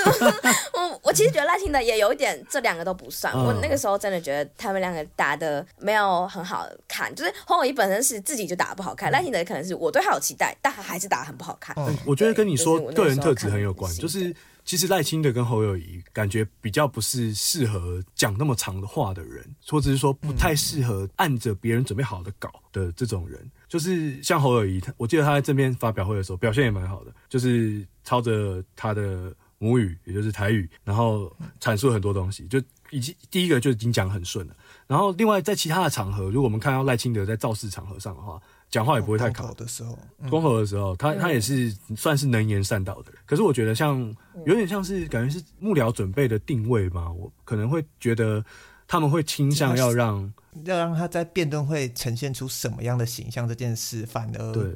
我我其实觉得赖清德也有一点这两个都不算。嗯、我那个时候真的觉得他们两个打的没有很好看，就是侯友宜本身是自己就打的不好看，赖清德可能是我对他有期待，但他还是打的很不好看。嗯、我觉得跟你说个人特质很有关，就是。其实赖清德跟侯友宜感觉比较不是适合讲那么长的话的人，或者是说不太适合按着别人准备好的稿的这种人。就是像侯友宜，我记得他在这边发表会的时候表现也蛮好的，就是操着他的母语，也就是台语，然后阐述很多东西，就已经第一个就已经讲很顺了。然后另外在其他的场合，如果我们看到赖清德在造势场合上的话，讲话也不会太卡。的时候，公投的时候，他他也是算是能言善道的人。可是我觉得像有点像是感觉是幕僚准备的定位嘛，我可能会觉得他们会倾向要让要让他在辩论会呈现出什么样的形象这件事，反而对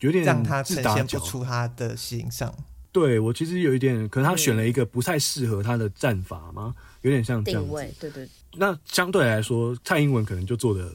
有点让他呈现不出他的形象。对我其实有一点，可能他选了一个不太适合他的战法嘛，有点像这样子。定位，对对。那相对来说，蔡英文可能就做的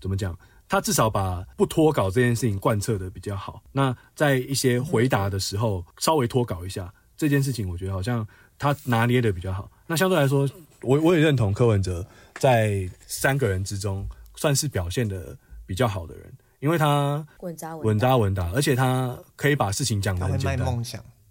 怎么讲？他至少把不脱稿这件事情贯彻的比较好。那在一些回答的时候，稍微脱稿一下这件事情，我觉得好像他拿捏的比较好。那相对来说，我我也认同柯文哲在三个人之中算是表现的比较好的人，因为他稳扎稳打，而且他可以把事情讲的很简单。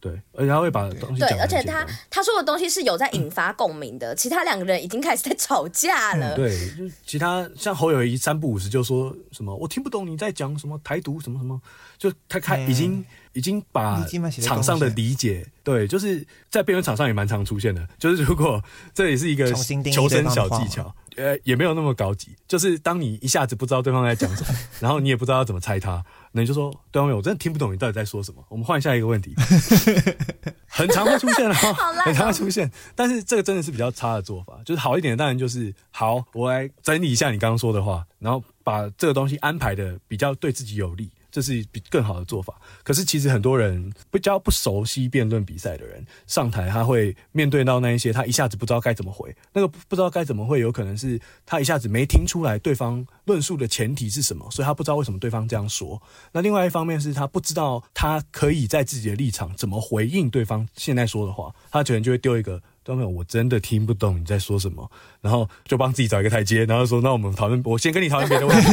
对，而且他会把东西对，而且他他说的东西是有在引发共鸣的，嗯、其他两个人已经开始在吵架了。嗯、对，就其他像侯友谊三不五时就说什么，我听不懂你在讲什么台独什么什么，就他开已经、嗯、已经把场上的理解，对，就是在辩论场上也蛮常出现的，就是如果这也是一个求生小技巧。呃，也没有那么高级，就是当你一下子不知道对方在讲什么，然后你也不知道要怎么猜他，那你就说对方我真的听不懂你到底在说什么。我们换下一个问题，很常会出现啊，很常会出现，但是这个真的是比较差的做法，就是好一点的当然就是好，我来整理一下你刚刚说的话，然后把这个东西安排的比较对自己有利。这是比更好的做法。可是其实很多人比较不熟悉辩论比赛的人上台，他会面对到那一些他一下子不知道该怎么回。那个不知道该怎么会，有可能是他一下子没听出来对方论述的前提是什么，所以他不知道为什么对方这样说。那另外一方面是他不知道他可以在自己的立场怎么回应对方现在说的话，他可能就会丢一个。都没有，我真的听不懂你在说什么，然后就帮自己找一个台阶，然后说：“那我们讨论，我先跟你讨论别的问题。”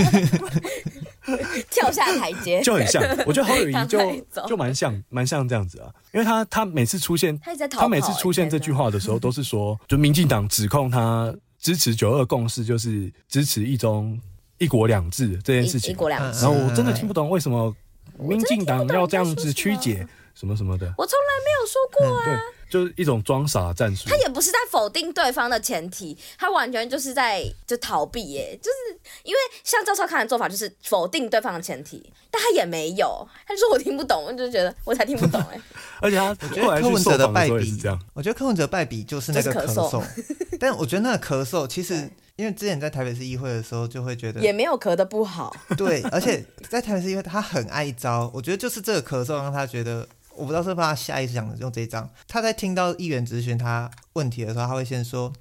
跳下台阶就很像，我觉得侯友谊就就蛮像，蛮像这样子啊。因为他他每次出现，他，他每次出现这句话的时候，都是说，就民进党指控他支持九二共识，就是支持一中一国两制这件事情。一国两制，然后我真的听不懂为什么民进党要这样子曲解什么什么的。我从来没有说过啊。嗯就是一种装傻战术，他也不是在否定对方的前提，他完全就是在就逃避耶，就是因为像赵少康的做法就是否定对方的前提，但他也没有，他就说我听不懂，我就觉得我才听不懂哎，而且他我觉得柯文哲的败笔，我觉得柯文哲败笔就是那个咳嗽，但我觉得那个咳嗽其实因为之前在台北市议会的时候就会觉得也没有咳的不好，对，而且在台北市议会他很爱招，我觉得就是这个咳嗽让他觉得。我不知道是不是他下意识想用这一张。他在听到议员咨询他问题的时候，他会先说：“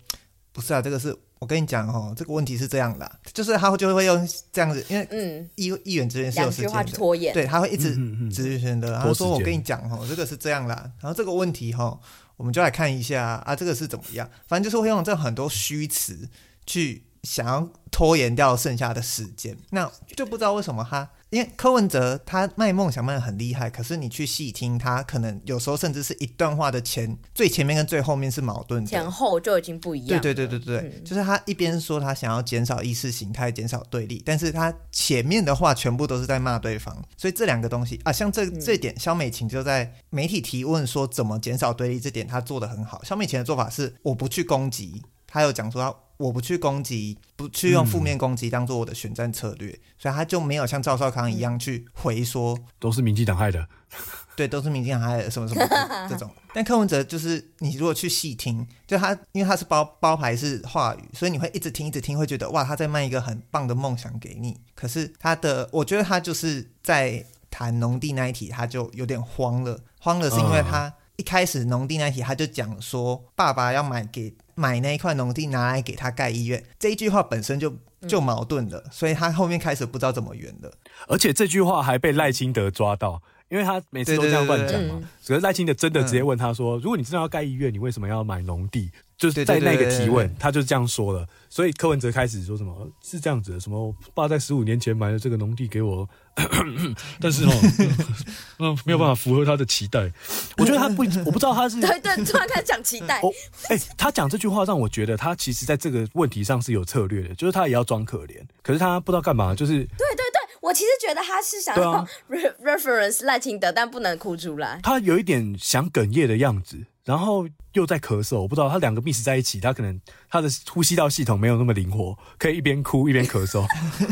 不是啊，这个是我跟你讲哦，这个问题是这样的，就是他就会用这样子，因为嗯，议议员质询是有时间拖延，对，他会一直咨询的。然后说我跟你讲哦，这个是这样啦，然后这个问题哈，我们就来看一下啊，这个是怎么样？反正就是会用这很多虚词去想要拖延掉剩下的时间。那就不知道为什么他。”因为柯文哲他卖梦想卖的很厉害，可是你去细听他，可能有时候甚至是一段话的前最前面跟最后面是矛盾的，前后就已经不一样。对对对对对，嗯、就是他一边说他想要减少意识形态、减少对立，但是他前面的话全部都是在骂对方。所以这两个东西啊，像这这点，萧美琴就在媒体提问说怎么减少对立这点，他做得很好。萧美琴的做法是我不去攻击，他有讲说他。我不去攻击，不去用负面攻击当做我的选战策略，嗯、所以他就没有像赵少康一样去回说都是民进党害的，对，都是民进党害的什么什么这种。但柯文哲就是你如果去细听，就他因为他是包包牌式话语，所以你会一直听一直听，会觉得哇他在卖一个很棒的梦想给你。可是他的，我觉得他就是在谈农地那一题，他就有点慌了，慌了是因为他一开始农地那一题他就讲说爸爸要买给。买那一块农地拿来给他盖医院，这一句话本身就就矛盾了，嗯、所以他后面开始不知道怎么圆了。而且这句话还被赖清德抓到，因为他每次都这样乱讲嘛。可是赖清德真的直接问他说：“嗯、如果你真的要盖医院，你为什么要买农地？”就是在那个提问，他就这样说了。所以柯文哲开始说什么是这样子的，什么我爸在十五年前买了这个农地给我，但是哦，嗯，没有办法符合他的期待。我觉得他不，我不知道他是对对，突然开始讲期待。哎、欸，他讲这句话让我觉得他其实在这个问题上是有策略的，就是他也要装可怜，可是他不知道干嘛，就是对对对，我其实觉得他是想要 reference 赖清德，但不能哭出来。他有一点想哽咽的样子。然后又在咳嗽，我不知道他两个 mix 在一起，他可能他的呼吸道系统没有那么灵活，可以一边哭一边咳嗽。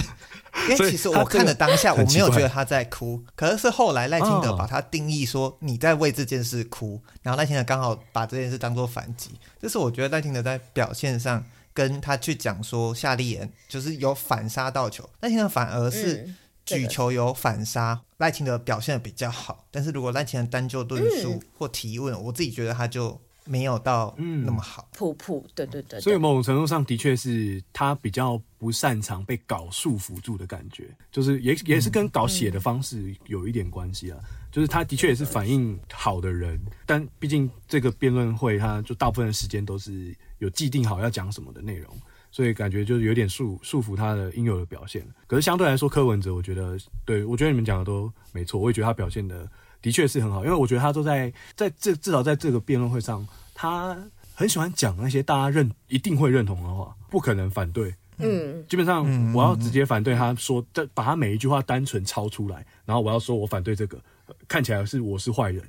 因为其实我看的当下，我没有觉得他在哭，可是是后来赖清德把他定义说你在为这件事哭，然后赖清德刚好把这件事当做反击，这是我觉得赖清德在表现上跟他去讲说夏立言就是有反杀到球，赖清德反而是。嗯举球有反杀，赖清德表现的比较好，但是如果赖清德单就论述或提问，嗯、我自己觉得他就没有到那么好。噗噗，对对对，对。所以某种程度上的确是他比较不擅长被搞束缚住的感觉，就是也也是跟搞写的方式有一点关系啊。嗯、就是他的确也是反应好的人，但毕竟这个辩论会，他就大部分的时间都是有既定好要讲什么的内容。所以感觉就是有点束束缚他的应有的表现。可是相对来说，柯文哲，我觉得，对，我觉得你们讲的都没错。我也觉得他表现的的的确是很好，因为我觉得他都在在这至少在这个辩论会上，他很喜欢讲那些大家认一定会认同的话，不可能反对。嗯，基本上我要直接反对他说，把他每一句话单纯抄出来，然后我要说我反对这个，看起来是我是坏人。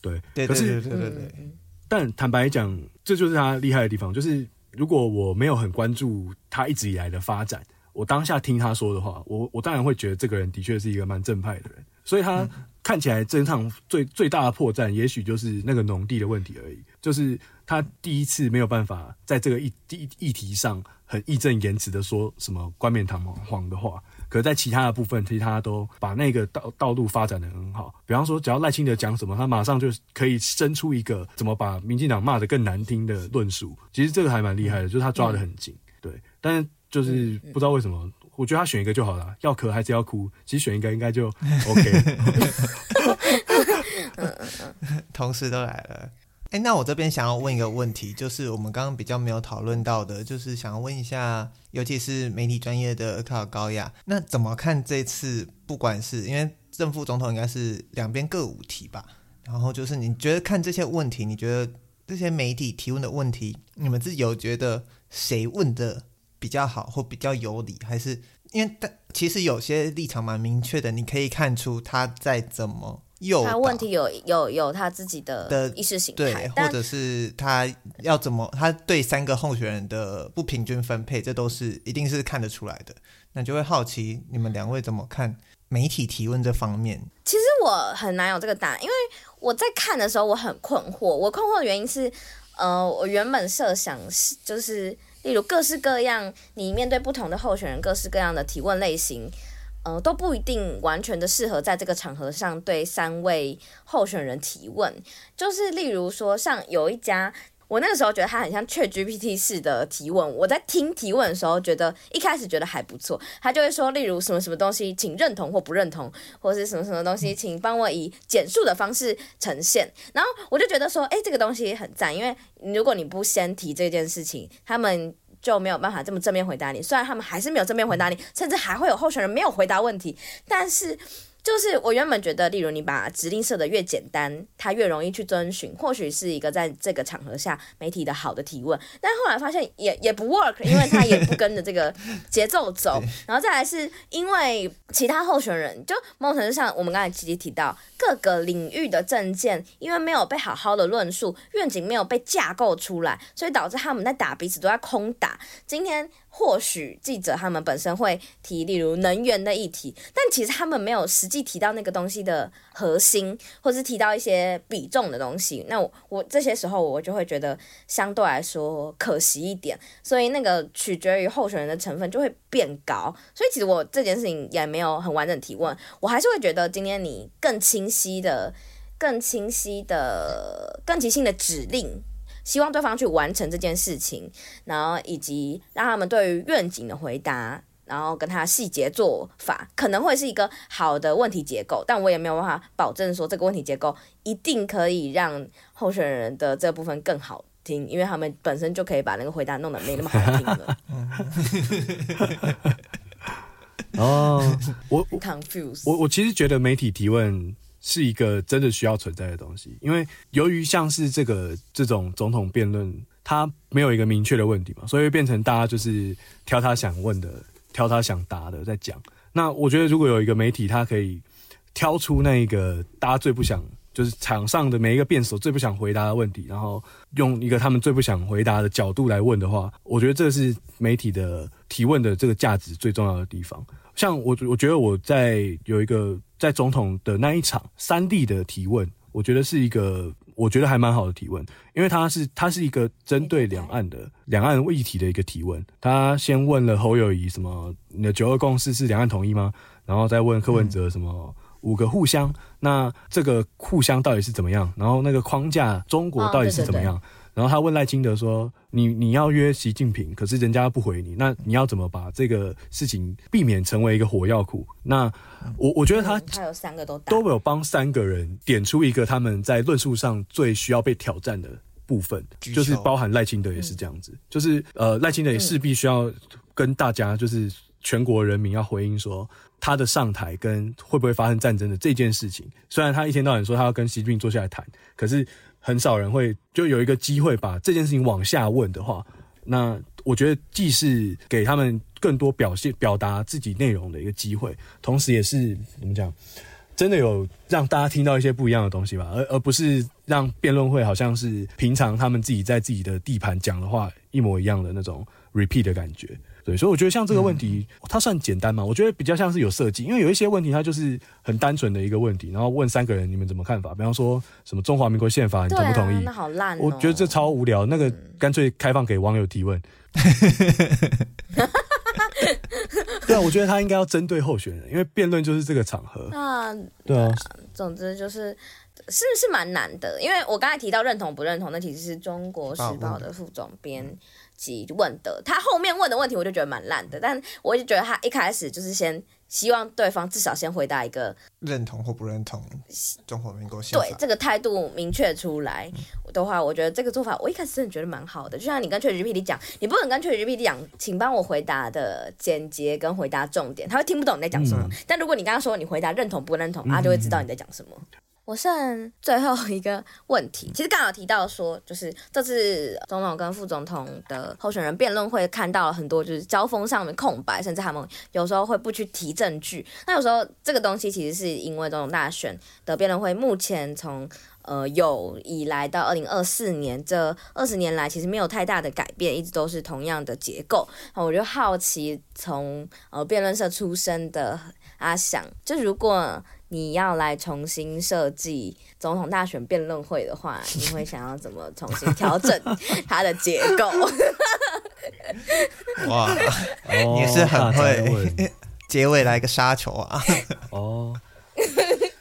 对，对，可是对对对对。但坦白讲，这就是他厉害的地方，就是如果我没有很关注他一直以来的发展，我当下听他说的话，我我当然会觉得这个人的确是一个蛮正派的人，所以他看起来这场最最大的破绽，也许就是那个农地的问题而已，就是他第一次没有办法在这个议议议题上。很义正言辞的说什么冠冕堂皇的话，可是在其他的部分，其实他都把那个道道路发展的很好。比方说，只要赖清德讲什么，他马上就可以生出一个怎么把民进党骂得更难听的论述。其实这个还蛮厉害的，就是他抓得很紧。对，但是就是不知道为什么，我觉得他选一个就好了，要咳还是要哭，其实选一个应该就 OK。同事都来了。哎、欸，那我这边想要问一个问题，就是我们刚刚比较没有讨论到的，就是想要问一下，尤其是媒体专业的卡尔高雅，那怎么看这次？不管是因为正副总统应该是两边各五题吧，然后就是你觉得看这些问题，你觉得这些媒体提问的问题，你们自己有觉得谁问的比较好或比较有理，还是因为但其实有些立场蛮明确的，你可以看出他在怎么。他问题有有有他自己的的意识形态，对，或者是他要怎么，他对三个候选人的不平均分配，这都是一定是看得出来的。那就会好奇你们两位怎么看媒体提问这方面？其实我很难有这个答案，因为我在看的时候我很困惑。我困惑的原因是，呃，我原本设想是就是，例如各式各样，你面对不同的候选人，各式各样的提问类型。呃，都不一定完全的适合在这个场合上对三位候选人提问。就是例如说，像有一家，我那个时候觉得他很像 ChatGPT 式的提问。我在听提问的时候，觉得一开始觉得还不错。他就会说，例如什么什么东西，请认同或不认同，或是什么什么东西，请帮我以简述的方式呈现。然后我就觉得说，哎，这个东西很赞，因为如果你不先提这件事情，他们。就没有办法这么正面回答你，虽然他们还是没有正面回答你，甚至还会有候选人没有回答问题，但是。就是我原本觉得，例如你把指令设的越简单，它越容易去遵循，或许是一个在这个场合下媒体的好的提问。但后来发现也也不 work，因为它也不跟着这个节奏走。然后再来是因为其他候选人，就某种程度上，我们刚才其实提到各个领域的政见，因为没有被好好的论述，愿景没有被架构出来，所以导致他们在打彼此都在空打。今天。或许记者他们本身会提，例如能源的议题，但其实他们没有实际提到那个东西的核心，或是提到一些比重的东西。那我我这些时候我就会觉得相对来说可惜一点，所以那个取决于候选人的成分就会变高。所以其实我这件事情也没有很完整提问，我还是会觉得今天你更清晰的、更清晰的、更即兴的指令。希望对方去完成这件事情，然后以及让他们对于愿景的回答，然后跟他细节做法，可能会是一个好的问题结构，但我也没有办法保证说这个问题结构一定可以让候选人的这部分更好听，因为他们本身就可以把那个回答弄得没那么好听了。哦，我 confuse，我我其实觉得媒体提问。是一个真的需要存在的东西，因为由于像是这个这种总统辩论，它没有一个明确的问题嘛，所以变成大家就是挑他想问的，挑他想答的在讲。那我觉得如果有一个媒体，它可以挑出那一个大家最不想，就是场上的每一个辩手最不想回答的问题，然后用一个他们最不想回答的角度来问的话，我觉得这是媒体的提问的这个价值最重要的地方。像我，我觉得我在有一个在总统的那一场三地的提问，我觉得是一个我觉得还蛮好的提问，因为他是他是一个针对两岸的两岸议题的一个提问。他先问了侯友宜什么，你的九二共识是两岸统一吗？然后再问柯文哲什么五个互相，那这个互相到底是怎么样？然后那个框架中国到底是怎么样？哦，对对对。然后他问赖清德说：“你你要约习近平，可是人家不回你，那你要怎么把这个事情避免成为一个火药库？”那我我觉得他他有三个都都有帮三个人点出一个他们在论述上最需要被挑战的部分，就是包含赖清德也是这样子，就是呃赖清德也势必需要跟大家就是全国人民要回应说他的上台跟会不会发生战争的这件事情。虽然他一天到晚说他要跟习近平坐下来谈，可是很少人会就有一个机会把这件事情往下问的话，那我觉得既是给他们更多表现、表达自己内容的一个机会，同时也是怎么讲？真的有让大家听到一些不一样的东西吧，而而不是让辩论会好像是平常他们自己在自己的地盘讲的话一模一样的那种 repeat 的感觉。对，所以我觉得像这个问题，嗯、它算简单嘛？我觉得比较像是有设计，因为有一些问题它就是很单纯的一个问题，然后问三个人你们怎么看法？比方说什么中华民国宪法，你同不同意？啊、那好烂、哦，我觉得这超无聊，那个干脆开放给网友提问。对啊，我觉得他应该要针对候选人，因为辩论就是这个场合。那，对啊，总之就是是是蛮难的，因为我刚才提到认同不认同，那其实是中国时报的副总编辑问的，他后面问的问题我就觉得蛮烂的，但我就觉得他一开始就是先。希望对方至少先回答一个认同或不认同中华民国宪法。对，这个态度明确出来的话，我觉得这个做法我一开始真的觉得蛮好的。就像你跟 ChatGPT 讲，你不能跟 ChatGPT 讲，请帮我回答的简洁跟回答重点，他会听不懂你在讲什么。嗯、但如果你刚刚说你回答认同不认同，他就会知道你在讲什么。我剩最后一个问题，其实刚好提到说，就是这次总统跟副总统的候选人辩论会，看到了很多就是交锋上面空白，甚至他们有时候会不去提证据。那有时候这个东西其实是因为总统大选的辩论会，目前从呃有以来到二零二四年这二十年来，其实没有太大的改变，一直都是同样的结构。那我就好奇，从呃辩论社出身的阿翔，就如果。你要来重新设计总统大选辩论会的话，你会想要怎么重新调整 它的结构？哇，你是很会 结尾来个杀球啊！哦，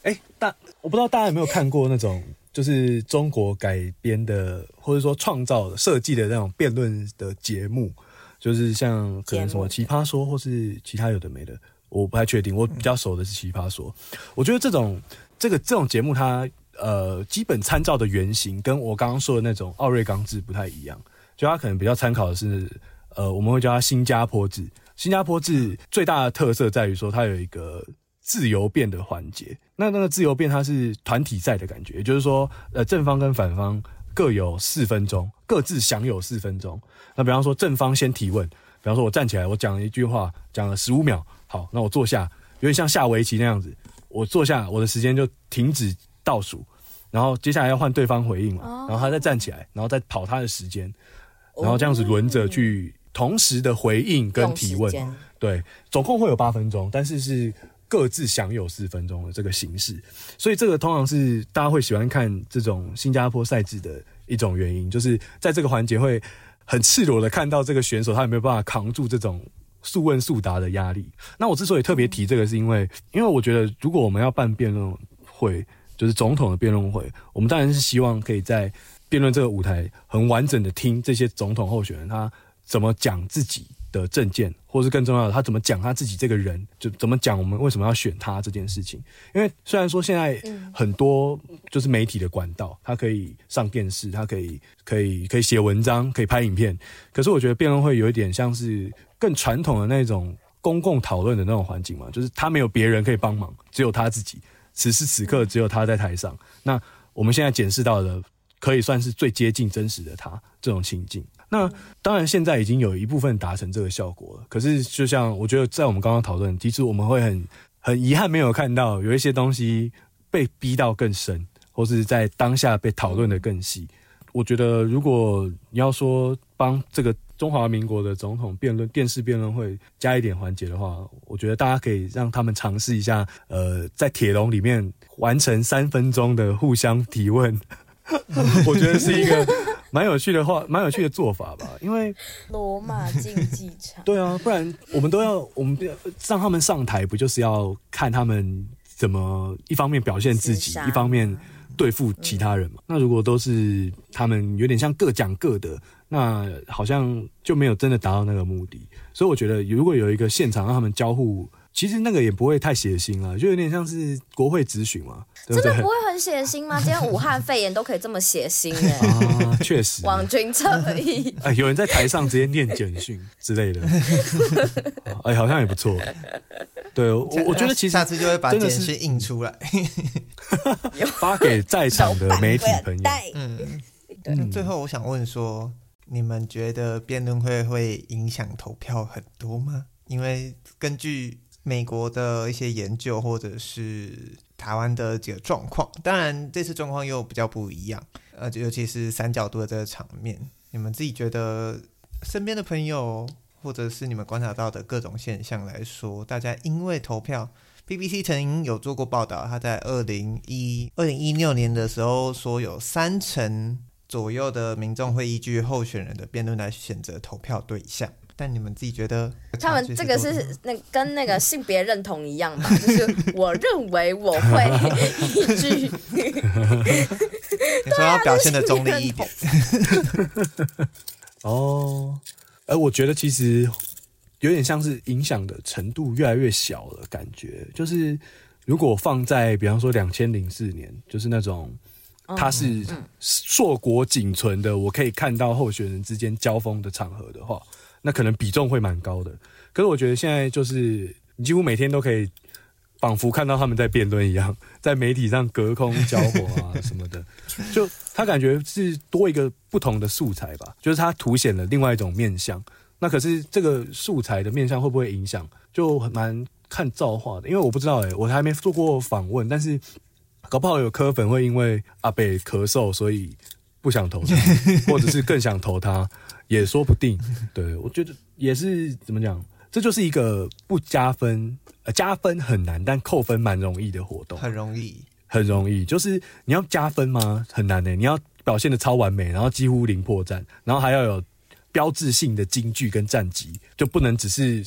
哎、欸，大我不知道大家有没有看过那种就是中国改编的或者说创造设计的那种辩论的节目，就是像可能什么奇葩说或是其他有的没的。我不太确定，我比较熟的是《奇葩说》。我觉得这种这个这种节目它，呃基本参照的原型跟我刚刚说的那种奥瑞冈制不太一样。就它可能比较参考的是呃，我们会叫它新加坡制。新加坡制最大的特色在于说，它有一个自由辩的环节。那那个自由辩它是团体赛的感觉，也就是说，呃，正方跟反方各有四分钟，各自享有四分钟。那比方说，正方先提问，比方说我站起来，我讲了一句话，讲了十五秒。好，那我坐下，有点像下围棋那样子。我坐下，我的时间就停止倒数，然后接下来要换对方回应嘛，然后他再站起来，然后再跑他的时间，然后这样子轮着去同时的回应跟提问。对，总共会有八分钟，但是是各自享有四分钟的这个形式。所以这个通常是大家会喜欢看这种新加坡赛制的一种原因，就是在这个环节会很赤裸的看到这个选手他有没有办法扛住这种。速问速答的压力。那我之所以特别提这个，是因为，因为我觉得，如果我们要办辩论会，就是总统的辩论会，我们当然是希望可以在辩论这个舞台很完整的听这些总统候选人他怎么讲自己的证件，或是更重要的，他怎么讲他自己这个人，就怎么讲我们为什么要选他这件事情。因为虽然说现在很多就是媒体的管道，他可以上电视，他可以可以可以写文章，可以拍影片，可是我觉得辩论会有一点像是。更传统的那种公共讨论的那种环境嘛，就是他没有别人可以帮忙，只有他自己。此时此刻，只有他在台上。那我们现在检视到的，可以算是最接近真实的他这种情境。那当然，现在已经有一部分达成这个效果了。可是，就像我觉得，在我们刚刚讨论，其实我们会很很遗憾没有看到有一些东西被逼到更深，或是在当下被讨论的更细。我觉得，如果你要说帮这个。中华民国的总统辩论电视辩论会加一点环节的话，我觉得大家可以让他们尝试一下，呃，在铁笼里面完成三分钟的互相提问，我觉得是一个蛮有趣的话，蛮有趣的做法吧。因为罗马竞技场，对啊，不然我们都要我们让他们上台，不就是要看他们怎么一方面表现自己，一方面对付其他人嘛？那如果都是他们有点像各讲各的。那好像就没有真的达到那个目的，所以我觉得如果有一个现场让他们交互其实那个也不会太血腥啊，就有点像是国会质询嘛，对不对？真的不会很血腥吗？今天武汉肺炎都可以这么血腥耶？啊，确实。网军侧翼，哎，有人在台上直接念简讯之类的，哎，好像也不错。对，我我觉得其实下次就会把简讯印出来，发给在场的媒体朋友。嗯，对。最后我想问说，你们觉得辩论会会影响投票很多吗？因为根据美国的一些研究，或者是台湾的几个状况，当然这次状况又比较不一样。呃，尤其是三角度的这个场面，你们自己觉得身边的朋友，或者是你们观察到的各种现象来说，大家因为投票，BBC 曾经有做过报道，他在二零一二零一六年的时候说，有三成左右的民众会依据候选人的辩论来选择投票对象。但你们自己觉得，他们这个是那跟那个性别认同一样嘛？就是我认为我会依据，你说要表现的中立一点。哦，哎，我觉得其实有点像是影响的程度越来越小了，感觉就是如果放在比方说两千零四年，就是那种它是硕果仅存的，我可以看到候选人之间交锋的场合的话。那可能比重会蛮高的，可是我觉得现在就是你几乎每天都可以仿佛看到他们在辩论一样，在媒体上隔空交火啊 什么的，就他感觉是多一个不同的素材吧，就是他凸显了另外一种面相。那可是这个素材的面相会不会影响，就很难看造化的，因为我不知道诶、欸，我还没做过访问，但是搞不好有科粉会因为阿北咳嗽，所以不想投他，或者是更想投他。也说不定，对，我觉得也是怎么讲，这就是一个不加分，呃，加分很难，但扣分蛮容易的活动，很容易，很容易，就是你要加分吗？很难呢。你要表现的超完美，然后几乎零破绽，然后还要有标志性的金句跟战绩，就不能只是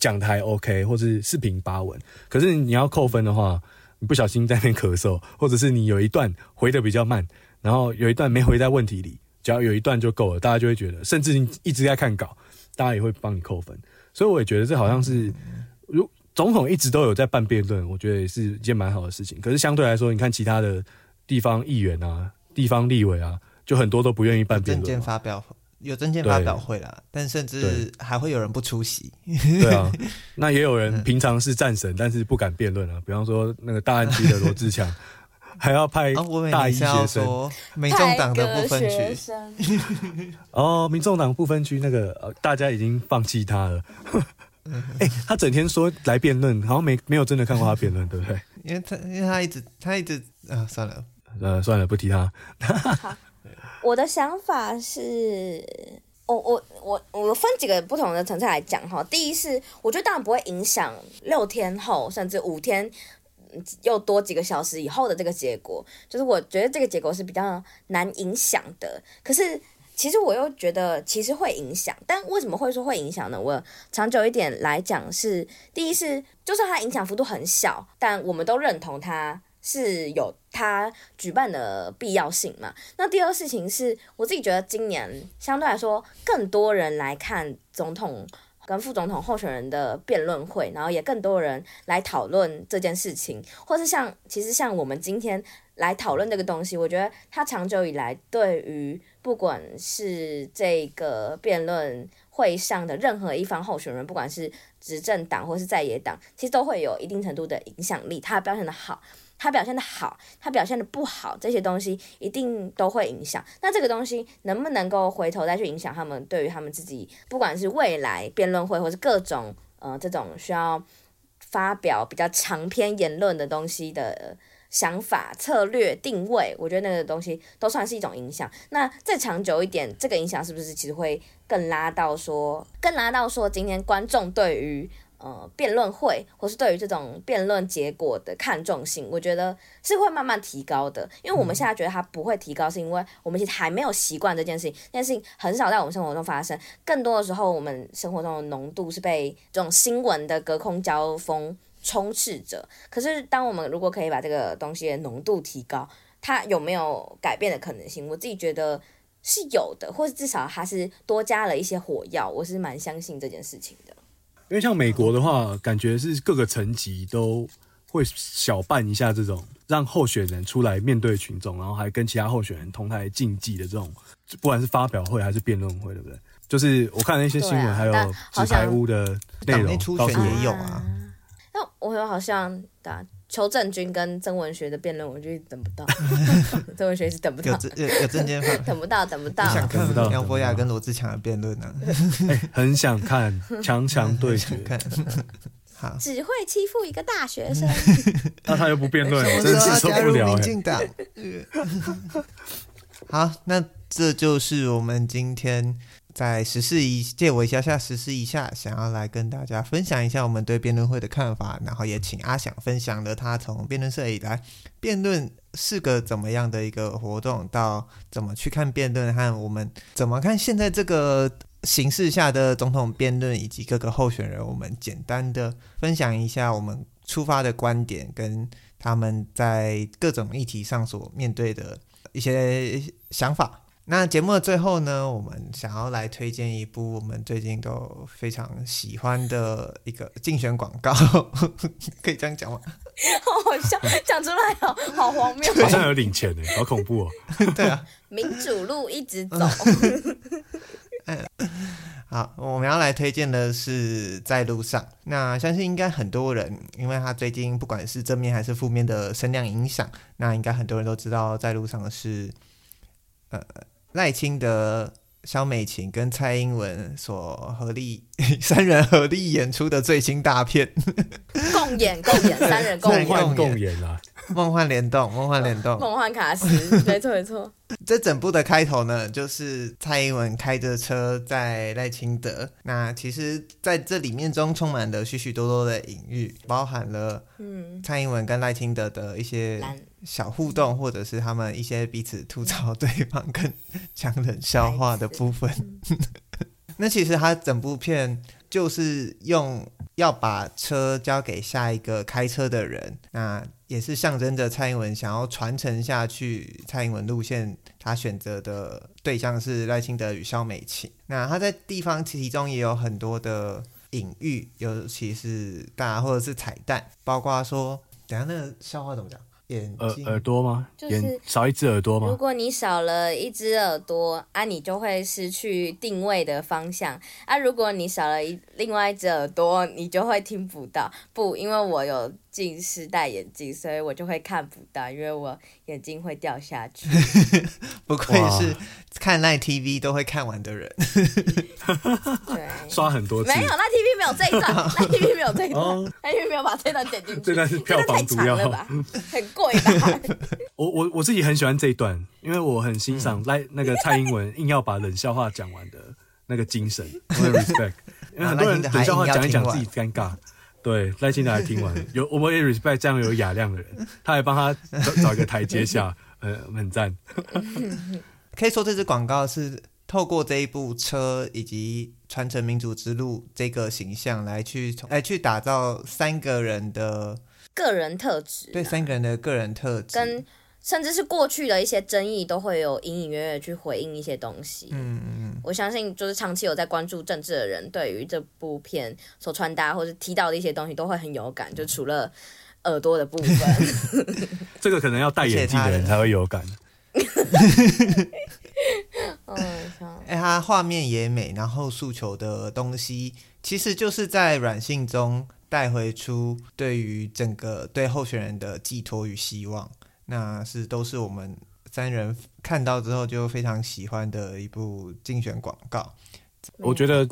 讲台 OK 或是四平八稳。可是你要扣分的话，你不小心在那边咳嗽，或者是你有一段回的比较慢，然后有一段没回在问题里。只要有一段就够了，大家就会觉得，甚至你一直在看稿，大家也会帮你扣分。所以我也觉得这好像是，如总统一直都有在办辩论，我觉得也是一件蛮好的事情。可是相对来说，你看其他的地方议员啊、地方立委啊，就很多都不愿意办辩论。政见发表有证件发表会啦，但甚至还会有人不出席。对啊，那也有人平常是战神，但是不敢辩论啊。比方说那个大安区的罗志强。还要派大一学生，民众党的不分区。哦，民众党不分区那个，大家已经放弃他了。哎、欸，他整天说来辩论，好像没没有真的看过他辩论，对不对？因为他因为他一直他一直啊，算了，呃，算了，不提他。好，我的想法是，我我我我分几个不同的层次来讲哈。第一是，我觉得当然不会影响六天后甚至五天。又多几个小时以后的这个结果，就是我觉得这个结果是比较难影响的。可是其实我又觉得其实会影响，但为什么会说会影响呢？我长久一点来讲是，第一是，就算它影响幅度很小，但我们都认同它是有它举办的必要性嘛。那第二事情是我自己觉得今年相对来说更多人来看总统。跟副总统候选人的辩论会，然后也更多人来讨论这件事情，或是像其实像我们今天来讨论这个东西，我觉得它长久以来对于不管是这个辩论会上的任何一方候选人，不管是执政党或是在野党，其实都会有一定程度的影响力，他表现得好。他表现的好，他表现的不好，这些东西一定都会影响。那这个东西能不能够回头再去影响他们对于他们自己，不管是未来辩论会，或是各种呃这种需要发表比较长篇言论的东西的想法、策略、定位，我觉得那个东西都算是一种影响。那再长久一点，这个影响是不是其实会更拉到说，更拉到说今天观众对于。呃，辩论会或是对于这种辩论结果的看重性，我觉得是会慢慢提高的。因为我们现在觉得它不会提高，是因为我们其实还没有习惯这件事情。这件事情很少在我们生活中发生，更多的时候，我们生活中的浓度是被这种新闻的隔空交锋充斥着。可是，当我们如果可以把这个东西的浓度提高，它有没有改变的可能性？我自己觉得是有的，或者至少它是多加了一些火药。我是蛮相信这件事情的。因为像美国的话，感觉是各个层级都会小办一下这种让候选人出来面对群众，然后还跟其他候选人同台竞技的这种，不管是发表会还是辩论会，对不对？就是我看那些新闻，还有纸牌屋的内容，初选也有啊。那、啊、我有好像打邱正军跟曾文学的辩论，我就等不到。曾文学是等不到，有有有证件放，等不到，等不到。想看杨博雅跟罗志强的辩论呢？欸、很想看强强对决。看好，只会欺负一个大学生。那他又不辩论，真是受不了。好，那这就是我们今天。在实事一借我一下下实事一下，想要来跟大家分享一下我们对辩论会的看法，然后也请阿想分享了他从辩论社以来辩论是个怎么样的一个活动，到怎么去看辩论和我们怎么看现在这个形势下的总统辩论以及各个候选人，我们简单的分享一下我们出发的观点跟他们在各种议题上所面对的一些想法。那节目的最后呢，我们想要来推荐一部我们最近都非常喜欢的一个竞选广告，可以这样讲吗？好好笑，讲出来好好荒谬，好像有领钱呢，好恐怖哦。对啊，民主路一直走。嗯，好，我们要来推荐的是在路上。那相信应该很多人，因为他最近不管是正面还是负面的声量影响，那应该很多人都知道在路上是呃。赖清德、萧美琴跟蔡英文所合力 三人合力演出的最新大片，共演共演三人共演共演啊，梦幻联动，梦幻联动，梦幻卡司，没错没错。这整部的开头呢，就是蔡英文开着车在赖清德。那其实在这里面中充满了许许多多的隐喻，包含了嗯蔡英文跟赖清德的一些。小互动，或者是他们一些彼此吐槽对方跟讲冷笑话的 部分。那其实他整部片就是用要把车交给下一个开车的人，那也是象征着蔡英文想要传承下去蔡英文路线。他选择的对象是赖清德与萧美琴。那他在地方其中也有很多的隐喻，尤其是大家或者是彩蛋，包括说，等下那个笑话怎么讲？耳耳朵吗？就是少一只耳朵吗？如果你少了一只耳朵啊，你就会失去定位的方向啊。如果你少了一另外一只耳朵，你就会听不到。不，因为我有近视戴眼镜，所以我就会看不到，因为我眼睛会掉下去。不愧是看 Line TV 都会看完的人。对，刷很多次。没有，Line TV 没有这一段，Line TV 没有这一段，Line TV 没有把这一段剪进去。这段是票房主要吧？很贵吧？我我我自己很喜欢这一段，因为我很欣赏赖那个蔡英文硬要把冷笑话讲完的那个精神，我很 respect。因为很多人冷笑话讲一讲自己尴尬，对耐心的来听完，有我们也 respect 这样有雅量的人，他还帮他找 找一个台阶下，呃，很赞。可以说这支广告是透过这一部车以及传承民主之路这个形象来去来去打造三个人的。个人特质，对三个人的个人特质，跟甚至是过去的一些争议，都会有隐隐约约去回应一些东西。嗯嗯，我相信就是长期有在关注政治的人，对于这部片所传达或者提到的一些东西，都会很有感。就除了耳朵的部分，这个可能要戴眼镜的人才会有感。哎，他画面也美，然后诉求的东西，其实就是在软性中。带回出对于整个对候选人的寄托与希望，那是都是我们三人看到之后就非常喜欢的一部竞选广告。我觉得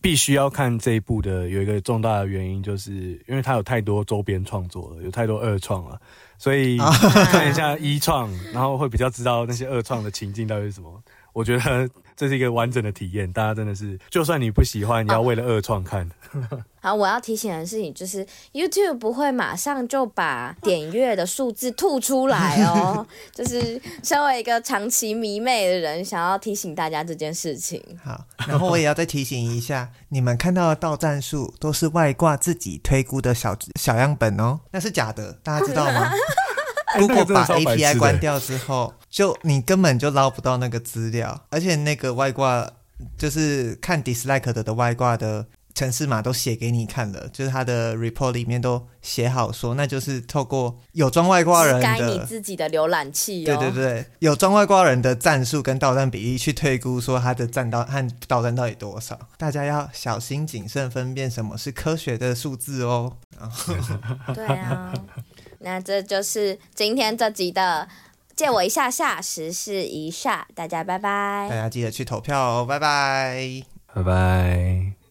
必须要看这一部的有一个重大的原因，就是因为它有太多周边创作了，有太多二创了，所以看一 下一创，然后会比较知道那些二创的情境到底是什么。我觉得这是一个完整的体验，大家真的是，就算你不喜欢，你要为了二创看。好，我要提醒的事情就是，YouTube 不会马上就把点阅的数字吐出来哦。就是身为一个长期迷妹的人，想要提醒大家这件事情。好，然后我也要再提醒一下，你们看到的到站数都是外挂自己推估的小小样本哦，那是假的，大家知道吗？如果把 API 关掉之后，就你根本就捞不到那个资料，而且那个外挂就是看 dislike 的的外挂的城市码都写给你看了，就是他的 report 里面都写好说，那就是透过有装外挂人你自己的浏览器、哦，对对对，有装外挂人的战术跟导弹比例去推估说他的战到和导弹到底多少，大家要小心谨慎分辨什么是科学的数字哦。对啊，那这就是今天这集的借我一下下时事一下，大家拜拜，大家记得去投票哦，拜拜，拜拜。